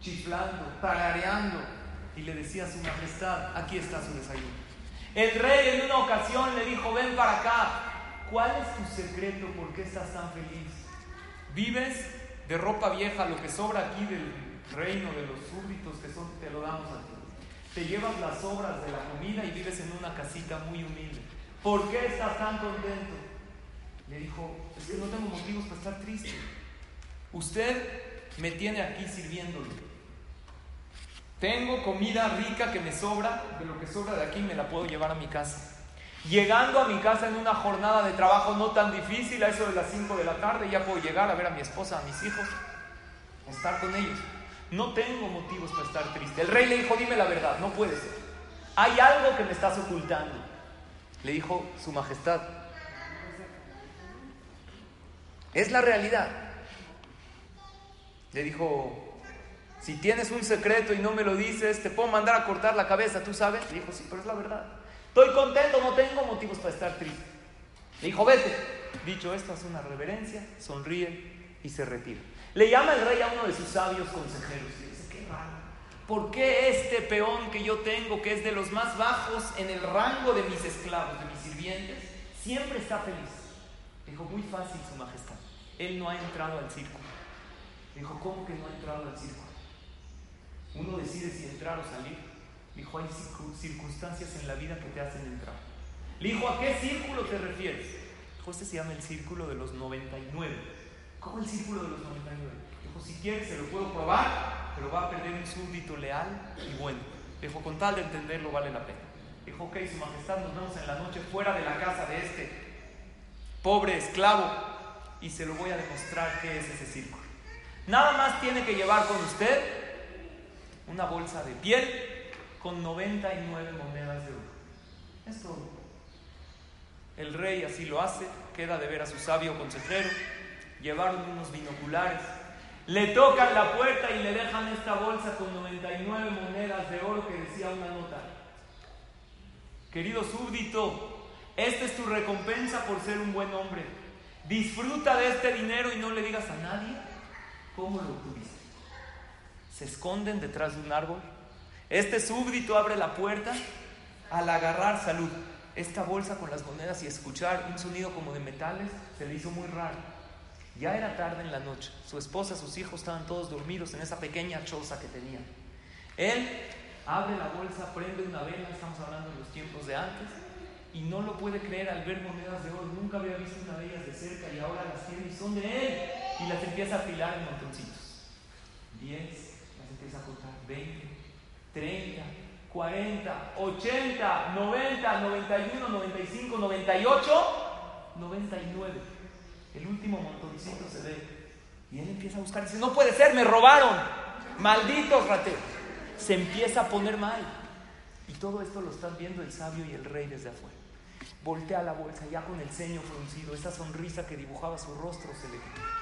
chiflando, tarareando y le decía a su majestad, aquí está su desayuno. El rey en una ocasión le dijo, ven para acá, ¿cuál es tu secreto? ¿Por qué estás tan feliz? ¿Vives de ropa vieja lo que sobra aquí del reino de los súbditos que son, te lo damos a ti? Te llevas las sobras de la comida y vives en una casita muy humilde. ¿Por qué estás tan contento? Le dijo, es que no tengo motivos para estar triste. Usted me tiene aquí sirviéndole. Tengo comida rica que me sobra, de lo que sobra de aquí me la puedo llevar a mi casa. Llegando a mi casa en una jornada de trabajo no tan difícil, a eso de las 5 de la tarde, ya puedo llegar a ver a mi esposa, a mis hijos, estar con ellos. No tengo motivos para estar triste. El rey le dijo, dime la verdad, no puede ser. Hay algo que me estás ocultando. Le dijo su majestad. Es la realidad. Le dijo, si tienes un secreto y no me lo dices, te puedo mandar a cortar la cabeza, ¿tú sabes? Le dijo, sí, pero es la verdad. Estoy contento, no tengo motivos para estar triste. Le dijo, vete. Dicho esto, hace una reverencia, sonríe y se retira. Le llama el rey a uno de sus sabios consejeros y le dice, qué raro. ¿Por qué este peón que yo tengo, que es de los más bajos en el rango de mis esclavos, de mis sirvientes, siempre está feliz? Dijo, muy fácil, su majestad. Él no ha entrado al círculo. Dijo, ¿cómo que no ha entrado al círculo? Uno decide si entrar o salir. Dijo, hay circunstancias en la vida que te hacen entrar. Le dijo, ¿a qué círculo te refieres? Dijo, este se llama el círculo de los 99. ¿Cómo el círculo de los 99? Dijo, si quieres se lo puedo probar, pero va a perder un súbdito leal y bueno. Dijo, con tal de entenderlo vale la pena. Dijo, ok, su majestad, nos vemos en la noche fuera de la casa de este pobre esclavo y se lo voy a demostrar qué es ese círculo. Nada más tiene que llevar con usted una bolsa de piel con 99 monedas de oro. Es. El rey así lo hace, queda de ver a su sabio consejero, llevaron unos binoculares, le tocan la puerta y le dejan esta bolsa con 99 monedas de oro que decía una nota. Querido súbdito, esta es tu recompensa por ser un buen hombre. Disfruta de este dinero y no le digas a nadie cómo lo obtuviste se esconden detrás de un árbol. Este súbdito abre la puerta al agarrar salud. Esta bolsa con las monedas y escuchar un sonido como de metales se le hizo muy raro. Ya era tarde en la noche. Su esposa, sus hijos estaban todos dormidos en esa pequeña choza que tenía. Él abre la bolsa, prende una vela, estamos hablando de los tiempos de antes, y no lo puede creer al ver monedas de oro. Nunca había visto una de ellas de cerca y ahora las tiene y son de él. Y las empieza a afilar en montoncitos. Diez, empieza a contar 20, 30, 40, 80, 90, 91, 95, 98, 99. El último montoncito se ve. Y él empieza a buscar dice, no puede ser, me robaron. Malditos rateros. Se empieza a poner mal. Y todo esto lo están viendo el sabio y el rey desde afuera. voltea la bolsa, ya con el ceño fruncido, esa sonrisa que dibujaba su rostro se le quitó.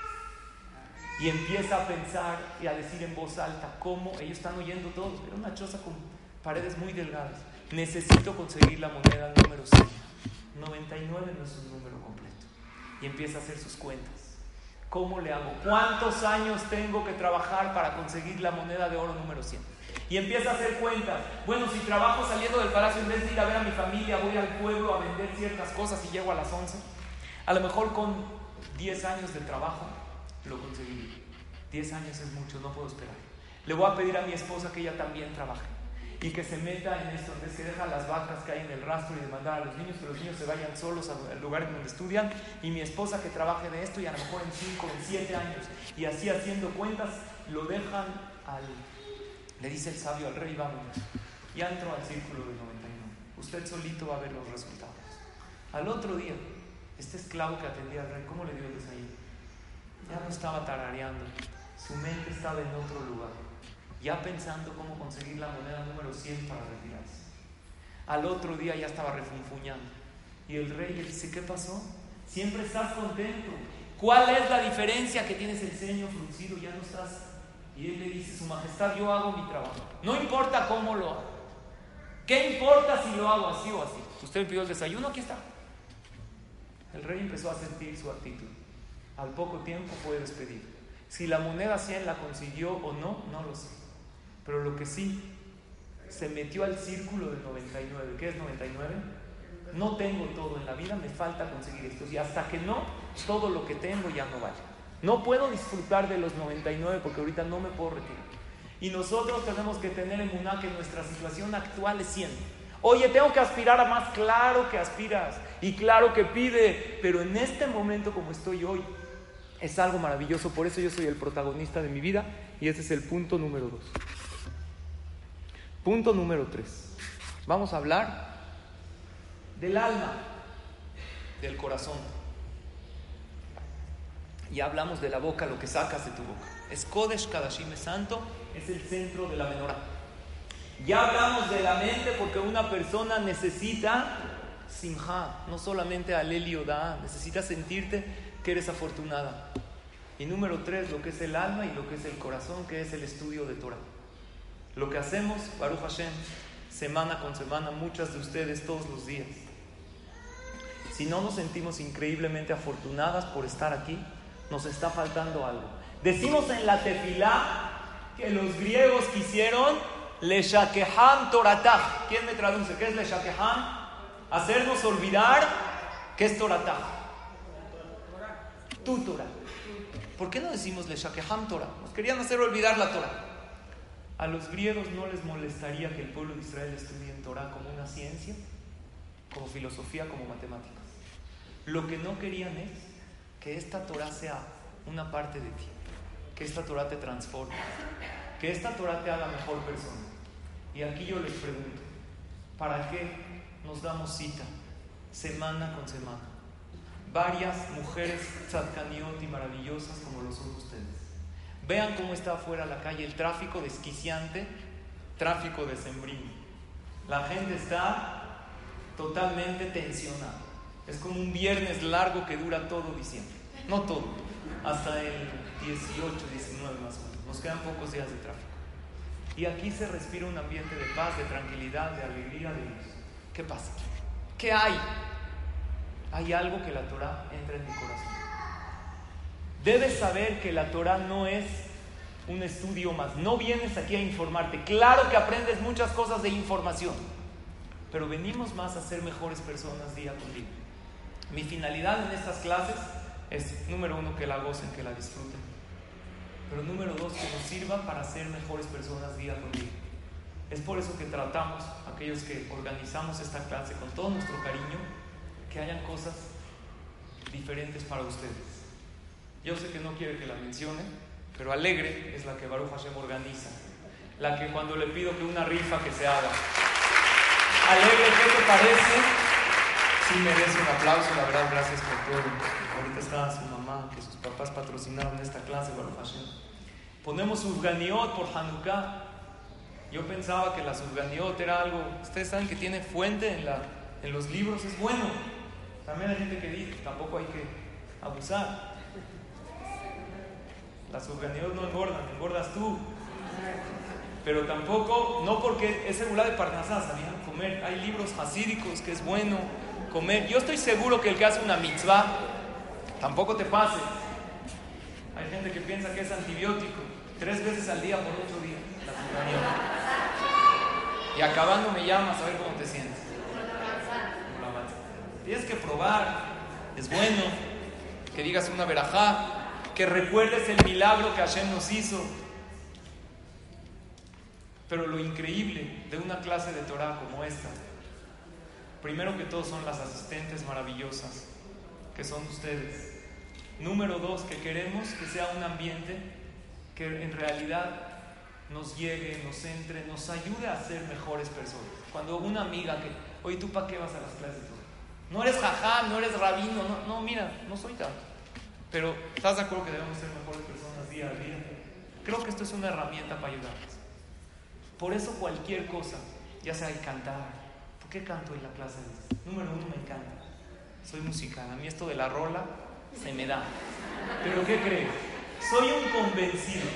Y empieza a pensar y a decir en voz alta cómo ellos están oyendo todo. Era una choza con paredes muy delgadas. Necesito conseguir la moneda número 100. 99 no es un número completo. Y empieza a hacer sus cuentas. ¿Cómo le hago? ¿Cuántos años tengo que trabajar para conseguir la moneda de oro número 100? Y empieza a hacer cuentas. Bueno, si trabajo saliendo del palacio, en vez de ir a ver a mi familia, voy al pueblo a vender ciertas cosas y llego a las 11. A lo mejor con 10 años de trabajo lo conseguiría. 10 años es mucho, no puedo esperar. Le voy a pedir a mi esposa que ella también trabaje y que se meta en esto, vez que deja las vacas que hay en el rastro y de mandar a los niños, que los niños se vayan solos al lugar donde estudian, y mi esposa que trabaje de esto y a lo mejor en 5, en 7 años, y así haciendo cuentas, lo dejan al, le dice el sabio al rey, vámonos, ya entró al círculo del 99, usted solito va a ver los resultados. Al otro día, este esclavo que atendía al rey, ¿cómo le dio el desayuno? Ya no estaba tarareando, su mente estaba en otro lugar ya pensando cómo conseguir la moneda número 100 para retirarse. Al otro día ya estaba refunfuñando. Y el rey le dice, ¿qué pasó? Siempre estás contento. ¿Cuál es la diferencia que tienes el ceño fruncido? Ya no estás. Y él le dice, Su Majestad, yo hago mi trabajo. No importa cómo lo hago. ¿Qué importa si lo hago así o así? Usted me pidió el desayuno, aquí está. El rey empezó a sentir su actitud. Al poco tiempo fue despedido. Si la moneda 100 la consiguió o no, no lo sé. Pero lo que sí, se metió al círculo del 99. ¿Qué es 99? No tengo todo en la vida, me falta conseguir esto. Y hasta que no, todo lo que tengo ya no vale. No puedo disfrutar de los 99 porque ahorita no me puedo retirar. Y nosotros tenemos que tener en una que nuestra situación actual es 100. Oye, tengo que aspirar a más, claro que aspiras y claro que pide, pero en este momento como estoy hoy es algo maravilloso, por eso yo soy el protagonista de mi vida y ese es el punto número dos. Punto número tres. Vamos a hablar del alma, del corazón. Ya hablamos de la boca, lo que sacas de tu boca. Es Kodesh Kadashim Santo, es el centro de la menorá. Ya hablamos de la mente porque una persona necesita simha, no solamente alelio da, necesita sentirte que eres afortunada. Y número tres, lo que es el alma y lo que es el corazón, que es el estudio de Torah. Lo que hacemos, Baruch Hashem, semana con semana, muchas de ustedes todos los días. Si no nos sentimos increíblemente afortunadas por estar aquí, nos está faltando algo. Decimos en la tefilá que los griegos quisieron le shakehan toratah. ¿Quién me traduce? ¿Qué es le shakehan? Hacernos olvidar qué es toratah. ¿Por qué no decimos le shakehan Torah? Nos querían hacer olvidar la Torah. A los griegos no les molestaría que el pueblo de Israel estudie en Torah como una ciencia, como filosofía, como matemáticas. Lo que no querían es que esta Torah sea una parte de ti, que esta Torah te transforme, que esta Torah te haga mejor persona. Y aquí yo les pregunto, ¿para qué nos damos cita semana con semana? Varias mujeres tzadkaniot y maravillosas como lo son ustedes Vean cómo está afuera la calle el tráfico desquiciante, tráfico de sembrino. La gente está totalmente tensionada. Es como un viernes largo que dura todo diciembre. No todo, hasta el 18, 19 más o menos. Nos quedan pocos días de tráfico. Y aquí se respira un ambiente de paz, de tranquilidad, de alegría, de luz. ¿Qué pasa? ¿Qué hay? Hay algo que la Torah entra en mi corazón. Debes saber que la Torah no es un estudio más. No vienes aquí a informarte. Claro que aprendes muchas cosas de información, pero venimos más a ser mejores personas día con día. Mi finalidad en estas clases es, número uno, que la gocen, que la disfruten. Pero número dos, que nos sirva para ser mejores personas día con día. Es por eso que tratamos, aquellos que organizamos esta clase con todo nuestro cariño, que hayan cosas diferentes para ustedes. Yo sé que no quiere que la mencione, pero alegre es la que Baruch Hashem organiza. La que cuando le pido que una rifa que se haga. Alegre, ¿qué te parece? Sí merece un aplauso, la verdad, gracias por todo. Ahorita está su mamá, que sus papás patrocinaron esta clase, Baruch Hashem. Ponemos Urganiot por Hanukkah. Yo pensaba que la Urganiot era algo, ustedes saben que tiene fuente en la En los libros es bueno. También hay gente que dice, tampoco hay que abusar. Las organizaciones no engordan, engordas tú. Pero tampoco, no porque es regular de Parnasá, ¿sabían? Comer. Hay libros hasídicos que es bueno comer. Yo estoy seguro que el que hace una mitzvah, tampoco te pase. Hay gente que piensa que es antibiótico. Tres veces al día por ocho días. Y acabando me llamas a ver cómo te sientes. Tienes que probar. Es bueno que digas una verajá, que recuerdes el milagro que Hashem nos hizo. Pero lo increíble de una clase de Torah como esta, primero que todo son las asistentes maravillosas, que son ustedes. Número dos, que queremos que sea un ambiente que en realidad nos llegue, nos entre, nos ayude a ser mejores personas. Cuando una amiga que, oye, ¿tú para qué vas a las clases? No eres jajá, no eres rabino, no, no, mira, no soy tanto. Pero, ¿estás de acuerdo que debemos ser mejores personas día a día? Creo que esto es una herramienta para ayudarnos. Por eso cualquier cosa, ya sea el cantar, ¿por qué canto en la clase? Número uno, me encanta. Soy musical, a mí esto de la rola se me da. Pero ¿qué crees? Soy un convencido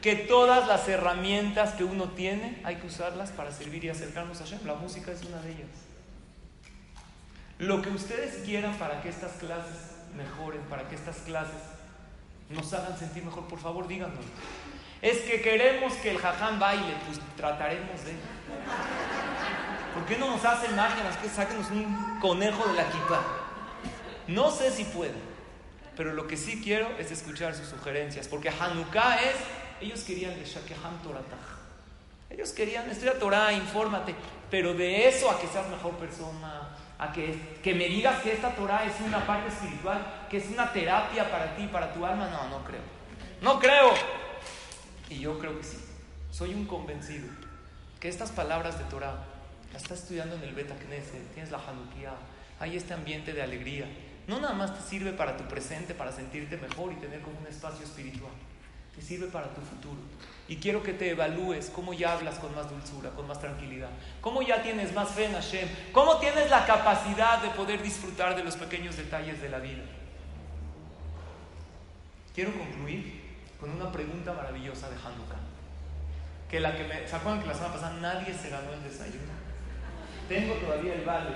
que todas las herramientas que uno tiene hay que usarlas para servir y acercarnos a Hashem. La música es una de ellas. Lo que ustedes quieran para que estas clases mejoren, para que estas clases nos hagan sentir mejor, por favor díganos. Es que queremos que el jaján baile, pues trataremos de. ¿Por qué no nos hacen magia? que sáquenos un conejo de la equipa? No sé si pueden, pero lo que sí quiero es escuchar sus sugerencias, porque Hanukkah es, ellos querían el Shakehan Toratah. Ellos querían estudiar Torah, infórmate, pero de eso a que seas mejor persona, a que, que me digas que esta Torah es una parte espiritual, que es una terapia para ti, para tu alma, no, no creo. No creo. Y yo creo que sí. Soy un convencido que estas palabras de Torah las estás estudiando en el Beta Knesset, tienes la Hanukkah, hay este ambiente de alegría. No nada más te sirve para tu presente, para sentirte mejor y tener como un espacio espiritual. Te sirve para tu futuro. Y quiero que te evalúes cómo ya hablas con más dulzura, con más tranquilidad. Cómo ya tienes más fe en Hashem. Cómo tienes la capacidad de poder disfrutar de los pequeños detalles de la vida. Quiero concluir con una pregunta maravillosa de Hanukkah. Que la que me. ¿Se acuerdan que la semana pasada nadie se ganó el desayuno? Tengo todavía el vale,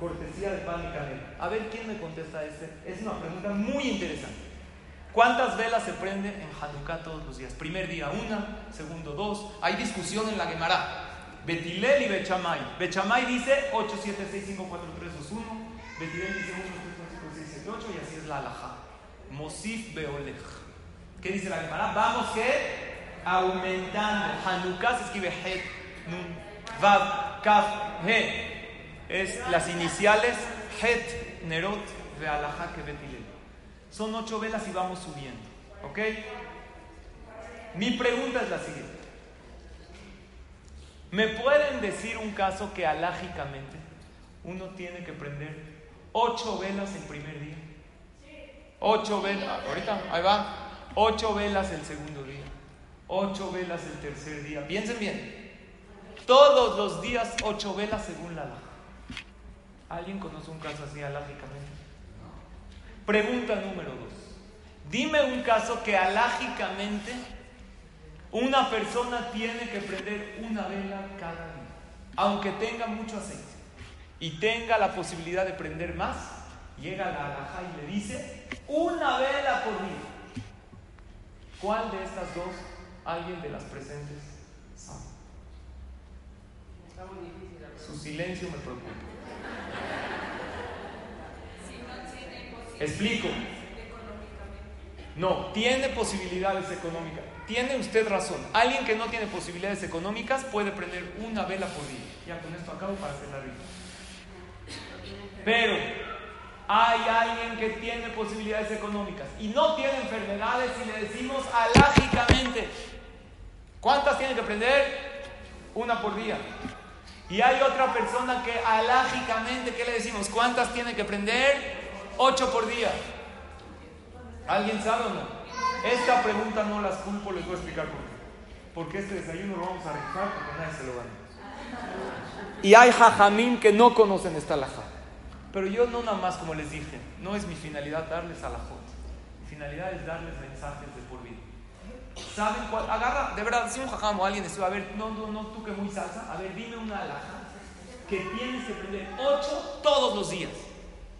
cortesía de pan y canela. A ver quién me contesta este. Es una pregunta muy interesante. ¿Cuántas velas se prenden en Hanukkah todos los días? Primer día una, segundo dos. Hay discusión en la Gemara. Betilel y Bechamay. Bechamay dice 8, 7, 6, 5, 4, 3, 2, 1. Betilel dice 1, 2, 3, 4, 5, 6, 7, 8 y así es la alajá. Mosif Beolech. ¿Qué dice la Gemara? Vamos que aumentando. Hanukkah se escribe Het, Nun, Vav, Kaf, He. Es las iniciales Het, Nerot, Ve'alaha, Betilel. Son ocho velas y vamos subiendo. ¿Ok? Mi pregunta es la siguiente. ¿Me pueden decir un caso que alágicamente uno tiene que prender ocho velas el primer día? Ocho velas. Ahorita, ahí va. Ocho velas el segundo día. Ocho velas el tercer día. Piensen bien. Todos los días ocho velas según la laja. ¿Alguien conoce un caso así alágicamente? Pregunta número dos. Dime un caso que alágicamente una persona tiene que prender una vela cada día, aunque tenga mucho aceite y tenga la posibilidad de prender más. Llega la alhaja y le dice una vela por día. ¿Cuál de estas dos alguien de las presentes sabe? Su silencio me preocupa. Explico. No, tiene posibilidades económicas. Tiene usted razón. Alguien que no tiene posibilidades económicas puede prender una vela por día. Ya con esto acabo para hacer la vida. Pero hay alguien que tiene posibilidades económicas y no tiene enfermedades y le decimos alágicamente, ¿cuántas tiene que prender? Una por día. Y hay otra persona que alágicamente, ¿qué le decimos? ¿Cuántas tiene que prender? Ocho por día. ¿Alguien sabe o no? Esta pregunta no las culpo, les voy a explicar por qué. Porque este desayuno lo vamos a rezar porque nadie se lo gana. Y hay jajamín que no conocen esta alajá. Pero yo no nada más, como les dije, no es mi finalidad darles alajot. Mi finalidad es darles mensajes de por vida. ¿Saben cuál? Agarra, de verdad, si un jajam o alguien estuvo, a ver, no, no, no, tú que muy salsa, a ver, dime una alajá que tienes que aprender ocho todos los días.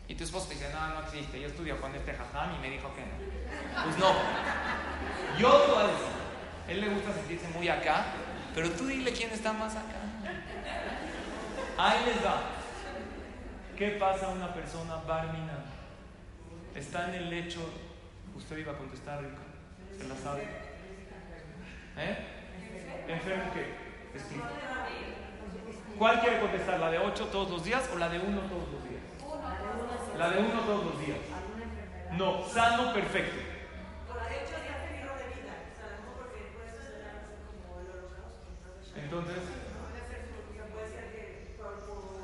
Y tu esposo te dice, no, no existe, yo estudio con este jajam y me dijo que no. Pues no. Yo te voy a él le gusta sentirse muy acá, pero tú dile quién está más acá. Ahí les va. ¿Qué pasa a una persona barmina? Está en el lecho. Usted iba a contestar. ¿Se la sabe? ¿Eh? ¿Enfermo qué? ¿Cuál quiere contestar? ¿La de 8 todos los días o la de 1 todos los días? La de 1 todos los días. No, sano, perfecto. Entonces,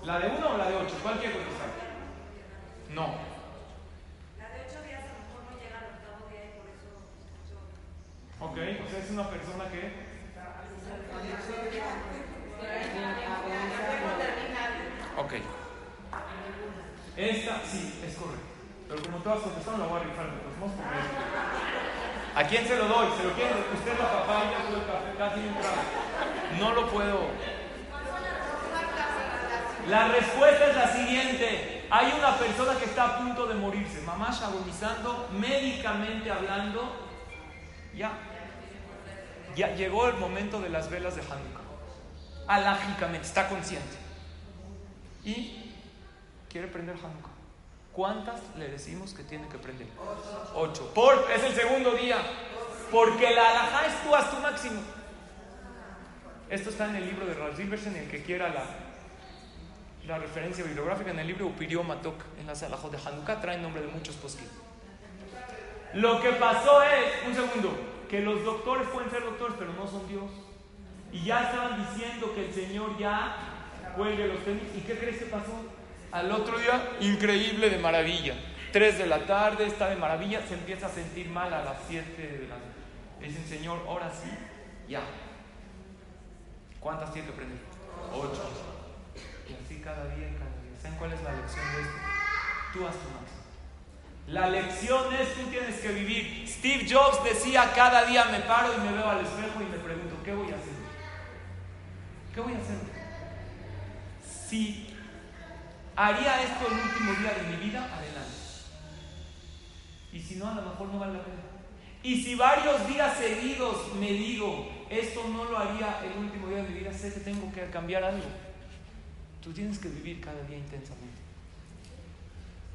¿la de 1 o la de 8? ¿Cuál quiere contestar? No. La de 8 días a lo mejor no llega al octavo día y por eso. Ok, o sea, es una persona que. Ok. Esta, sí, es correcto. Pero como todas contestaron, la voy a rifar ¿A quién se lo doy? ¿Se lo quieren? Usted la papá y yo el café, casi un trago. No lo puedo. La respuesta es la siguiente. Hay una persona que está a punto de morirse, mamá agonizando, médicamente hablando. Ya. Ya llegó el momento de las velas de Hanukkah. Alágicamente, está consciente. Y quiere prender Hanukkah. ¿Cuántas le decimos que tiene que prender? Ocho. Por, es el segundo día. Porque la alajá es tú haz tu máximo. Esto está en el libro de Rav Silverstein, el que quiera la, la referencia bibliográfica en el libro Upirio Matok, en las alajot de Hanukkah, trae nombre de muchos posquín. Lo que pasó es, un segundo, que los doctores pueden ser doctores, pero no son Dios. Y ya estaban diciendo que el Señor ya cuelgue los tenis. ¿Y qué crees que pasó? Al otro día, increíble de maravilla. 3 de la tarde, está de maravilla, se empieza a sentir mal a las 7 de la Le dicen, Señor, ahora sí, ya. ¿Cuántas tiene que prender? Ocho. Y así cada día cada día. ¿Saben cuál es la lección de esto? Tú haz tu máximo. La lección es tú tienes que vivir. Steve Jobs decía, cada día me paro y me veo al espejo y me pregunto, ¿qué voy a hacer? ¿Qué voy a hacer? Si haría esto el último día de mi vida, adelante. Y si no, a lo mejor no vale la pena. Y si varios días seguidos me digo, esto no lo haría el último día de mi vida, sé que tengo que cambiar algo. Tú tienes que vivir cada día intensamente.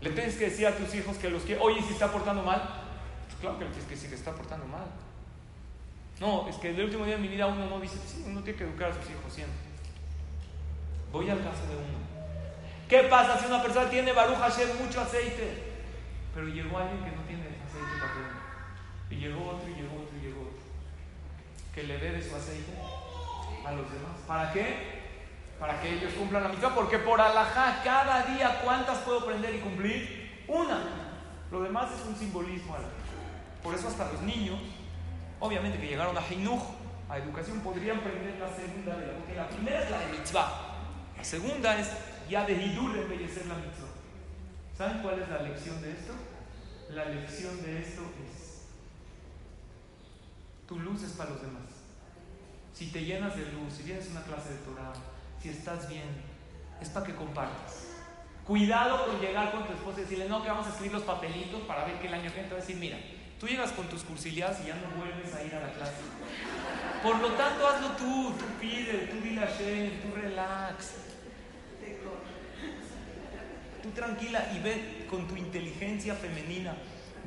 Le tienes que decir a tus hijos que los quiere, oye, si está portando mal, pues claro que le que decir que está portando mal. No, es que el último día de mi vida uno no dice, sí, uno tiene que educar a sus hijos siempre. Voy al caso de uno. ¿Qué pasa si una persona tiene Baruch Hashem mucho aceite? Pero llegó alguien que no tiene aceite para prender. Y llegó otro, y llegó otro, y llegó otro. Que le dé de su aceite a los demás. ¿Para qué? Para que ellos cumplan la mitad. Porque por alajá, cada día, ¿cuántas puedo prender y cumplir? Una. Lo demás es un simbolismo. Por eso hasta los niños, obviamente que llegaron a Hinuj, a educación, podrían prender la segunda de la Porque la primera es la de mitzvah. La segunda es ya de Hidur embellecer la mitzvah. ¿Saben cuál es la lección de esto? La lección de esto es, tu luz es para los demás. Si te llenas de luz, si tienes una clase de Torah, si estás bien, es para que compartas. Cuidado con llegar con tu esposa y decirle, no, que vamos a escribir los papelitos para ver que el año que viene va a decir, mira, tú llegas con tus cursilias y ya no vuelves a ir a la clase. Por lo tanto, hazlo tú, tú pide, tú dile a Shem, tú relax. Tranquila y ve con tu inteligencia femenina,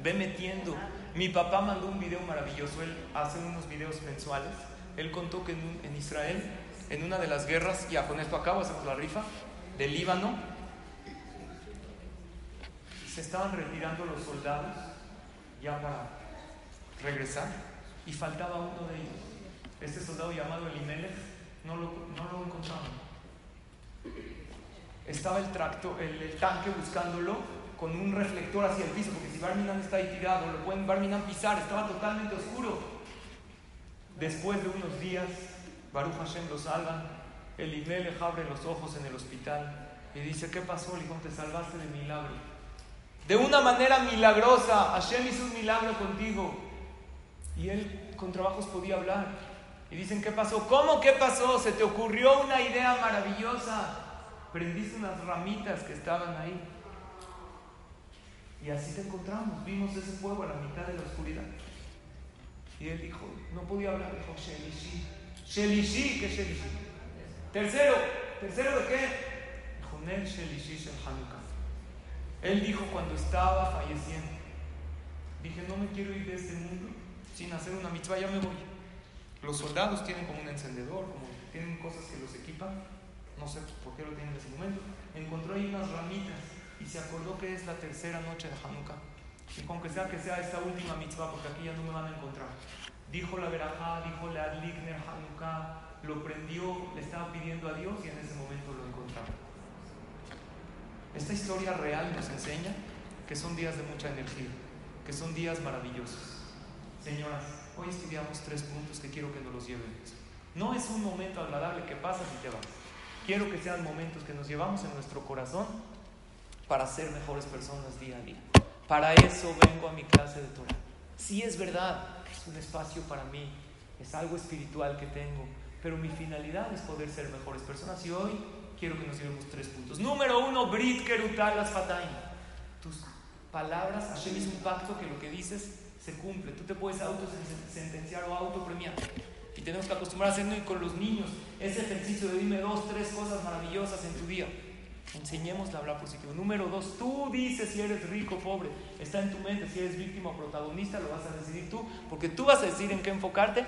ve metiendo. Mi papá mandó un video maravilloso, él hace unos videos mensuales. Él contó que en, Israel, en una de las guerras, ya con esto acabo, hacemos la rifa, del Líbano, se estaban retirando los soldados ya para regresar y faltaba uno de ellos. Este soldado llamado Elimelech no lo, no lo encontraban. Estaba el, tracto, el, tanque buscándolo con un reflector hacia el piso, porque si Barminan está ahí tirado, lo pueden Barminan pisar, estaba totalmente oscuro. Después de unos días, Baruch Hashem lo salvan el Ibné le abre los ojos en el hospital y dice, ¿qué pasó? Le dijo, te salvaste de milagro. De una manera milagrosa, Hashem hizo un milagro contigo. Y él con trabajos podía hablar. Y dicen, ¿qué pasó? ¿Cómo qué pasó? Se te ocurrió una idea maravillosa. Prendiste unas ramitas que estaban ahí. Y así te encontramos. Vimos ese fuego a la mitad de la oscuridad. Y él dijo, no podía hablar, dijo, Shelishi. Shelishi, ¿qué Shelishi? Tercero, ¿tercero de qué? Dijo, Nel Shelishi Shel Hanukkah. Él dijo cuando estaba falleciendo, dije, no me quiero ir de este mundo sin hacer una mitzvah, ya me voy. Los soldados tienen como un encendedor, como tienen cosas que los equipan, no sé por qué lo tienen en ese momento. Encontró ahí unas ramitas y se acordó que es la tercera noche de Hanukkah. Y con que sea que sea esta última mitzvah, porque aquí ya no me van a encontrar. Dijo la verajá, dijo la Adligner Hanukkah, lo prendió, le estaba pidiendo a Dios y en ese momento lo encontraron. Esta historia real nos enseña que son días de mucha energía, que son días maravillosos. Señoras, hoy estudiamos tres puntos que quiero que nos los llevemos. No es un momento agradable que pasas y te vas. Quiero que sean momentos que nos llevamos en nuestro corazón para ser mejores personas día a día. Para eso vengo a mi clase de Torah. Sí es verdad, es un espacio para mí, es algo espiritual que tengo, pero mi finalidad es poder ser mejores personas y hoy quiero que nos llevemos tres puntos. Número uno, Brit Kerutal las Tus palabras, Hashem es un pacto que lo que dices se cumple. Tú te puedes autosentenciar o autopremiar. Y tenemos que acostumbrar a hacerlo con los niños. Ese ejercicio de dime dos, tres cosas maravillosas en tu día. Enseñemos a hablar positivo. Número dos, tú dices si eres rico o pobre. Está en tu mente. Si eres víctima o protagonista, lo vas a decidir tú. Porque tú vas a decir en qué enfocarte.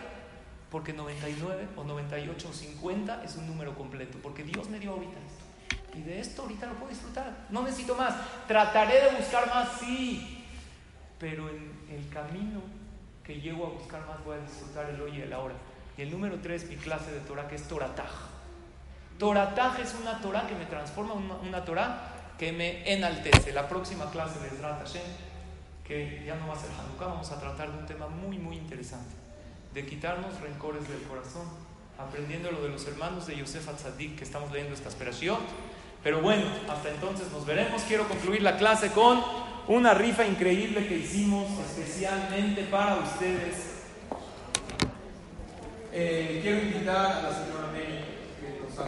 Porque 99 o 98 o 50 es un número completo. Porque Dios me dio ahorita esto. Y de esto ahorita lo puedo disfrutar. No necesito más. Trataré de buscar más, sí. Pero en el camino que llego a buscar más voy a disfrutar el hoy y el ahora. Y el número tres, mi clase de Torah, que es Torataj. Torataj es una Torah que me transforma, una, una Torah que me enaltece. La próxima clase de Ezrat Hashem, que ya no va a ser Hanukkah, vamos a tratar de un tema muy, muy interesante. De quitarnos rencores del corazón, aprendiendo lo de los hermanos de Yosef Atzadik que estamos leyendo esta esperación. Pero bueno, hasta entonces nos veremos. Quiero concluir la clase con una rifa increíble que hicimos especialmente para ustedes. Eh, quiero invitar a la señora Mary